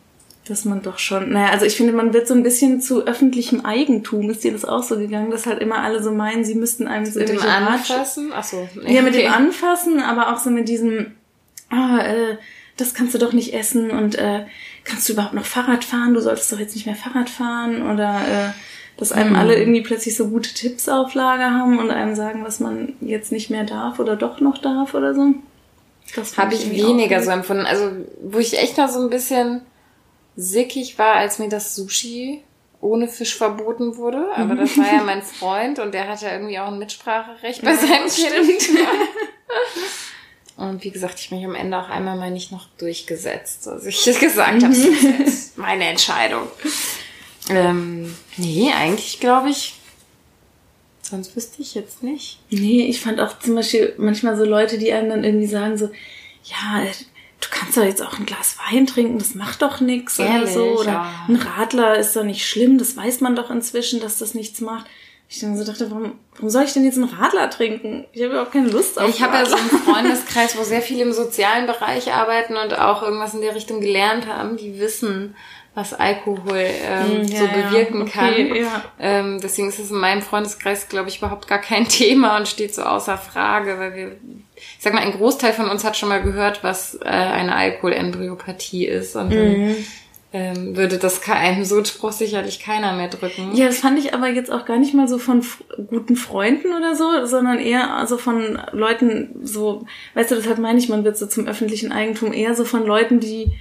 Speaker 3: dass man doch schon, naja, also ich finde, man wird so ein bisschen zu öffentlichem Eigentum. Ist dir das auch so gegangen, dass halt immer alle so meinen, sie müssten einem so
Speaker 2: Mit dem Anfassen? Achso.
Speaker 3: Ja, mit dem Anfassen, aber auch so mit diesem, ah, äh, das kannst du doch nicht essen und äh, kannst du überhaupt noch Fahrrad fahren? Du solltest doch jetzt nicht mehr Fahrrad fahren oder dass einem alle irgendwie plötzlich so gute Tipps auf Lager haben und einem sagen, was man jetzt nicht mehr darf oder doch noch darf oder so.
Speaker 2: Habe ich weniger so empfunden. Also, wo ich echt noch so ein bisschen sickig war, als mir das Sushi ohne Fisch verboten wurde. Aber das war ja <laughs> mein Freund und der hatte ja irgendwie auch ein Mitspracherecht bei ja, seinen Kindern. <laughs> Und wie gesagt, ich mich am Ende auch einmal mal nicht noch durchgesetzt. Also ich <laughs> gesagt habe, mhm. das ist meine Entscheidung. Ähm, nee, eigentlich glaube ich, sonst wüsste ich jetzt nicht.
Speaker 3: Nee, ich fand auch zum Beispiel manchmal so Leute, die einem dann irgendwie sagen so, ja, du kannst doch jetzt auch ein Glas Wein trinken, das macht doch nichts oder so. Oder ja. ein Radler ist doch nicht schlimm, das weiß man doch inzwischen, dass das nichts macht. Ich dann so dachte, warum, warum soll ich denn jetzt einen Radler trinken? Ich habe überhaupt keine Lust auf
Speaker 2: Ich habe ja so einen <laughs> Freundeskreis, wo sehr viele im sozialen Bereich arbeiten und auch irgendwas in der Richtung gelernt haben, die wissen, was Alkohol ähm, hm, ja, so bewirken ja. kann. ja. ähm, deswegen ist es in meinem Freundeskreis, glaube ich, überhaupt gar kein <laughs> Thema und steht so außer Frage, weil wir, ich sag mal, ein Großteil von uns hat schon mal gehört, was äh, eine Alkoholembryopathie ist. Und dann mhm ähm, würde das einem so Spruch sicherlich keiner mehr drücken.
Speaker 3: Ja, das fand ich aber jetzt auch gar nicht mal so von guten Freunden oder so, sondern eher also von Leuten so, weißt du, deshalb meine ich, man wird so zum öffentlichen Eigentum, eher so von Leuten, die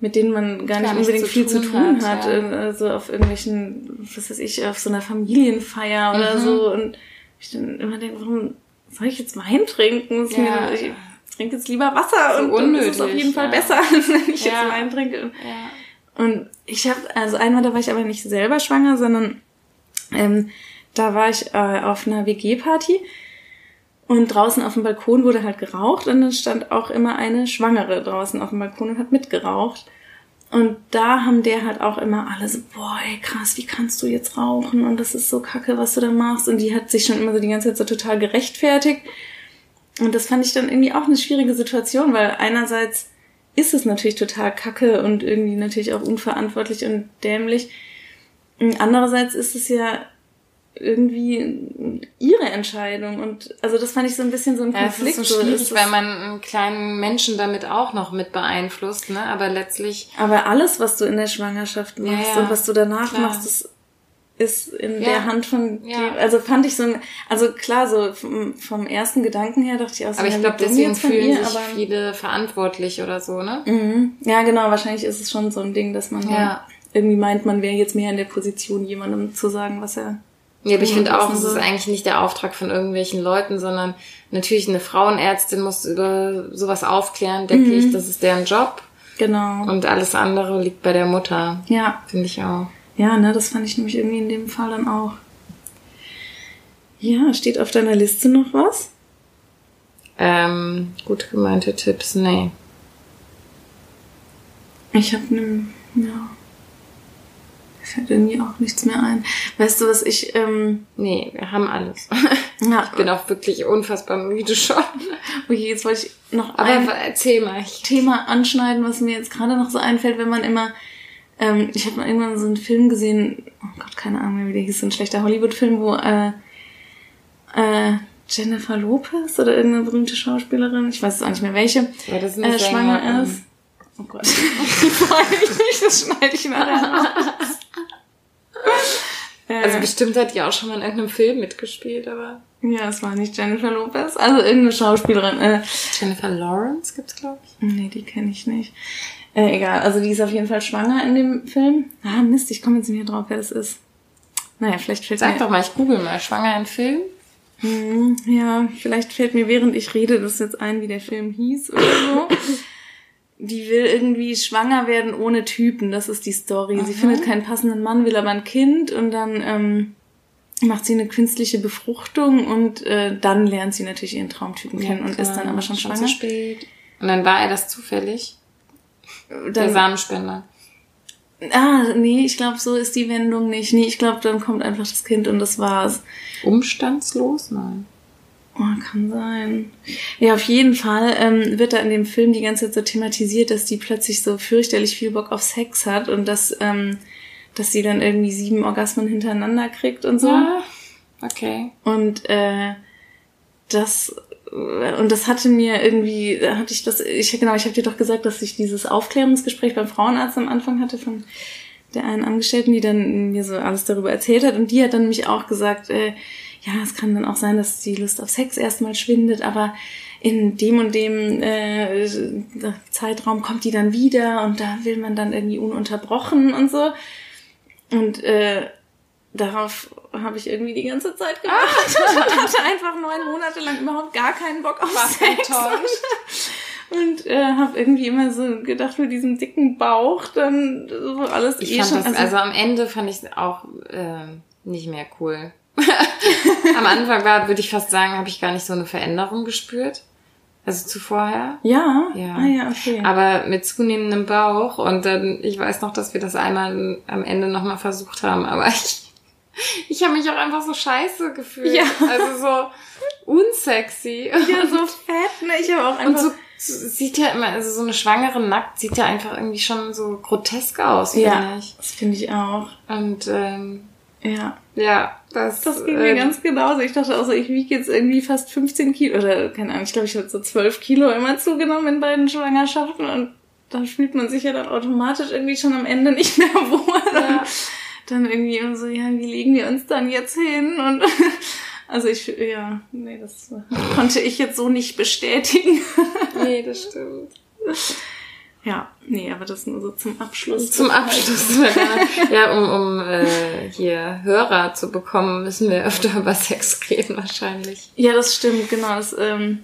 Speaker 3: mit denen man gar, nicht unbedingt zu viel zu tun hat, hat ja. also auf irgendwelchen, was weiß ich, auf so einer Familienfeier oder mhm. so und ich dann immer denke, warum soll ich jetzt Wein trinken? Ja. Mir, ich trinke jetzt lieber Wasser so und unnötig, ist auf jeden Fall ja. besser, <laughs> wenn ich jetzt Wein trinke. Und ich habe, also einmal, da war ich aber nicht selber schwanger, sondern ähm, da war ich äh, auf einer WG-Party und draußen auf dem Balkon wurde halt geraucht und dann stand auch immer eine Schwangere draußen auf dem Balkon und hat mitgeraucht. Und da haben der halt auch immer alle so, boah, ey, krass, wie kannst du jetzt rauchen? Und das ist so kacke, was du da machst. Und die hat sich schon immer so die ganze Zeit so total gerechtfertigt. Und das fand ich dann irgendwie auch eine schwierige Situation, weil einerseits ist es natürlich total kacke und irgendwie natürlich auch unverantwortlich und dämlich. Andererseits ist es ja irgendwie ihre Entscheidung und also das fand ich so ein bisschen so ein Konflikt.
Speaker 2: Ja, es ist so schwierig, so, weil man einen kleinen Menschen damit auch noch mit beeinflusst, ne? Aber letztlich.
Speaker 3: Aber alles, was du in der Schwangerschaft machst ja, ja, und was du danach klar. machst, das ist in ja. der Hand von. Dem, also fand ich so ein, also klar, so vom, vom ersten Gedanken her dachte ich auch so,
Speaker 2: aber ich glaube, deswegen fühlen ihr, sich viele verantwortlich oder so, ne?
Speaker 3: Mhm. Ja, genau, wahrscheinlich ist es schon so ein Ding, dass man ja. irgendwie meint, man wäre jetzt mehr in der Position, jemandem zu sagen, was er
Speaker 2: ja, aber ich finde auch, es ist eigentlich nicht der Auftrag von irgendwelchen Leuten, sondern natürlich eine Frauenärztin muss über sowas aufklären, denke mhm. ich, das ist deren Job.
Speaker 3: Genau.
Speaker 2: Und alles andere liegt bei der Mutter.
Speaker 3: Ja.
Speaker 2: Finde ich auch.
Speaker 3: Ja, ne, das fand ich nämlich irgendwie in dem Fall dann auch. Ja, steht auf deiner Liste noch was?
Speaker 2: Ähm, gut gemeinte Tipps, nee.
Speaker 3: Ich habe ne, ja. Fällt irgendwie auch nichts mehr ein. Weißt du, was ich, ähm,
Speaker 2: Nee, wir haben alles. <laughs> Ja. Ich bin auch wirklich unfassbar müde schon.
Speaker 3: Okay, jetzt wollte ich noch
Speaker 2: Aber ein erzähl mal.
Speaker 3: Thema anschneiden, was mir jetzt gerade noch so einfällt, wenn man immer ähm, ich habe mal irgendwann so einen Film gesehen, oh Gott, keine Ahnung mehr, wie der hieß, so ein schlechter Hollywood-Film, wo äh, äh, Jennifer Lopez oder irgendeine berühmte Schauspielerin, ich weiß jetzt auch nicht mehr welche, ja, äh, schwanger ist. Oh Gott, ich freue mich nicht, das schneide ich nachher raus. <laughs>
Speaker 2: Also bestimmt hat die auch schon mal in irgendeinem Film mitgespielt, aber.
Speaker 3: Ja, es war nicht Jennifer Lopez, also irgendeine Schauspielerin. Äh,
Speaker 2: Jennifer Lawrence gibt's, glaube ich.
Speaker 3: Nee, die kenne ich nicht. Äh, egal, also die ist auf jeden Fall schwanger in dem Film. Ah, Mist, ich komme jetzt nicht mehr drauf, wer das ist. Naja, vielleicht fällt
Speaker 2: Sag mir... doch mal, ich google mal, schwanger in Film?
Speaker 3: Hm, ja, vielleicht fällt mir, während ich rede, das jetzt ein, wie der Film hieß oder so. <laughs> die will irgendwie schwanger werden ohne Typen, das ist die Story. Aha. Sie findet keinen passenden Mann, will aber ein Kind und dann ähm, macht sie eine künstliche Befruchtung und äh, dann lernt sie natürlich ihren Traumtypen kennen ja, und ist dann aber schon schwanger. Schon zu
Speaker 2: spät. Und dann war er das zufällig? Dann, der Samenspender.
Speaker 3: Ah, nee, ich glaube, so ist die Wendung nicht. Nee, ich glaube, dann kommt einfach das Kind und das war's.
Speaker 2: Umstandslos? Nein.
Speaker 3: Oh, kann sein. Ja, auf jeden Fall ähm, wird da in dem Film die ganze Zeit so thematisiert, dass die plötzlich so fürchterlich viel Bock auf Sex hat und dass, ähm, dass sie dann irgendwie sieben Orgasmen hintereinander kriegt und so. Ja,
Speaker 2: okay.
Speaker 3: Und äh, das und das hatte mir irgendwie, hatte ich das, ich genau, ich habe dir doch gesagt, dass ich dieses Aufklärungsgespräch beim Frauenarzt am Anfang hatte von der einen Angestellten, die dann mir so alles darüber erzählt hat. Und die hat dann nämlich auch gesagt, äh, ja, es kann dann auch sein, dass die Lust auf Sex erstmal schwindet, aber in dem und dem äh, Zeitraum kommt die dann wieder und da will man dann irgendwie ununterbrochen und so. Und äh, darauf habe ich irgendwie die ganze Zeit gewartet ah. <laughs> und hatte einfach neun Monate lang überhaupt gar keinen Bock auf War Sex. <laughs> Und äh, habe irgendwie immer so gedacht, mit diesem dicken Bauch dann so alles
Speaker 2: ich eh fand schon. Das, also, also am Ende fand ich auch äh, nicht mehr cool. <laughs> am Anfang war, würde ich fast sagen, habe ich gar nicht so eine Veränderung gespürt. Also zu vorher?
Speaker 3: Ja. Ja. Ah, ja, okay.
Speaker 2: Aber mit zunehmendem Bauch und dann, ich weiß noch, dass wir das einmal am Ende nochmal versucht haben, aber <laughs> ich, ich habe mich auch einfach so scheiße gefühlt. Ja. Also so unsexy.
Speaker 3: Ja, so fett, ne? Ich habe auch einfach... Und
Speaker 2: so, sieht ja immer, also so eine Schwangere nackt sieht ja einfach irgendwie schon so grotesk aus,
Speaker 3: finde ja, ich. das finde ich auch.
Speaker 2: Und ähm,
Speaker 3: ja.
Speaker 2: Ja, das,
Speaker 3: das ging mir äh, ganz genauso. Ich dachte auch so, ich wiege jetzt irgendwie fast 15 Kilo oder keine Ahnung, ich glaube, ich habe so 12 Kilo immer zugenommen in beiden Schwangerschaften und dann fühlt man sich ja dann automatisch irgendwie schon am Ende nicht mehr <laughs> wohl. Ja. Dann irgendwie immer so, ja, wie legen wir uns dann jetzt hin? Und <laughs> also ich, ja, nee, das <laughs> konnte ich jetzt so nicht bestätigen.
Speaker 2: nee, das stimmt.
Speaker 3: Ja, nee, aber das nur so zum Abschluss.
Speaker 2: Zum Abschluss. ja, um, um äh, hier Hörer zu bekommen, müssen wir öfter <laughs> über Sex reden wahrscheinlich.
Speaker 3: Ja, das stimmt, genau. Das ähm,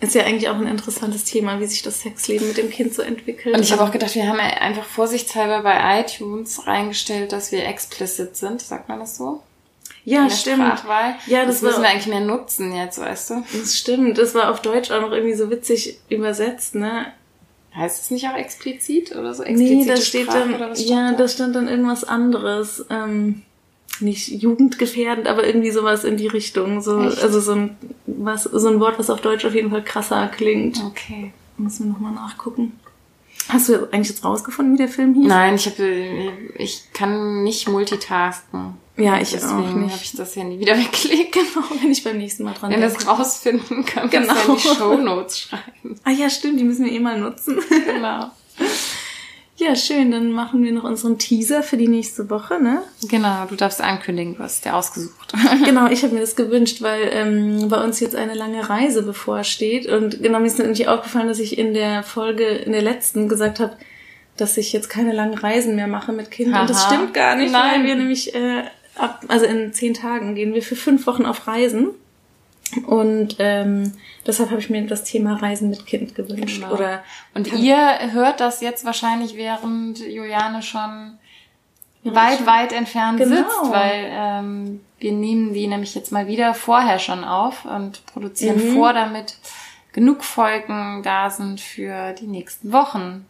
Speaker 3: ist ja eigentlich auch ein interessantes Thema, wie sich das Sexleben mit dem Kind so entwickelt.
Speaker 2: Und ich habe auch gedacht, wir haben ja einfach vorsichtshalber bei iTunes reingestellt, dass wir explicit sind, sagt man das so?
Speaker 3: Ja, stimmt.
Speaker 2: Sprachwahl. Ja, das, das müssen wir eigentlich mehr nutzen jetzt, weißt du?
Speaker 3: Das stimmt. Das war auf Deutsch auch noch irgendwie so witzig übersetzt, ne?
Speaker 2: Heißt es nicht auch explizit oder so?
Speaker 3: Explizite nee, da steht dann, ja, da stand dann irgendwas anderes. Ähm, nicht jugendgefährdend, aber irgendwie sowas in die Richtung. So, Echt? also so ein, was, so ein Wort, was auf Deutsch auf jeden Fall krasser klingt.
Speaker 2: Okay.
Speaker 3: Müssen wir nochmal nachgucken. Hast du eigentlich jetzt rausgefunden, wie der Film hieß?
Speaker 2: Nein, ich habe, ich kann nicht multitasken.
Speaker 3: Ja, ich Deswegen auch
Speaker 2: habe ich das Handy wieder <laughs> weggelegt.
Speaker 3: Genau, wenn ich beim nächsten Mal dran
Speaker 2: Wenn wir es rausfinden, kann genau. das in die Shownotes schreiben.
Speaker 3: Ah ja, stimmt, die müssen wir eh mal nutzen.
Speaker 2: Genau. <laughs>
Speaker 3: Ja, schön. Dann machen wir noch unseren Teaser für die nächste Woche, ne?
Speaker 2: Genau, du darfst ankündigen, du hast dir ausgesucht. <laughs>
Speaker 3: genau, ich habe mir das gewünscht, weil ähm, bei uns jetzt eine lange Reise bevorsteht. Und genau, mir ist nämlich aufgefallen, dass ich in der Folge, in der letzten gesagt habe, dass ich jetzt keine langen Reisen mehr mache mit Kind. Aha. Und das stimmt gar nicht, Nein. weil wir nämlich äh, ab, also in zehn Tagen gehen wir für fünf Wochen auf Reisen. Und ähm, deshalb habe ich mir das Thema Reisen mit Kind gewünscht. Genau. Oder
Speaker 2: und ihr hört das jetzt wahrscheinlich, während Juliane schon ja, weit, schon. weit entfernt genau. sitzt, weil ähm, wir nehmen die nämlich jetzt mal wieder vorher schon auf und produzieren mhm. vor, damit genug Folgen da sind für die nächsten Wochen.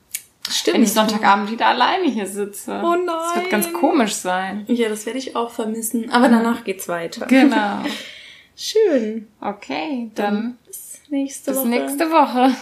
Speaker 2: Stimmt. Wenn ich Sonntagabend wieder alleine hier sitze.
Speaker 3: Oh nein.
Speaker 2: Das wird ganz komisch sein.
Speaker 3: Ja, das werde ich auch vermissen. Aber danach geht's weiter.
Speaker 2: Genau. <laughs>
Speaker 3: Schön.
Speaker 2: Okay, dann, dann
Speaker 3: bis nächste
Speaker 2: bis
Speaker 3: Woche.
Speaker 2: Bis nächste Woche.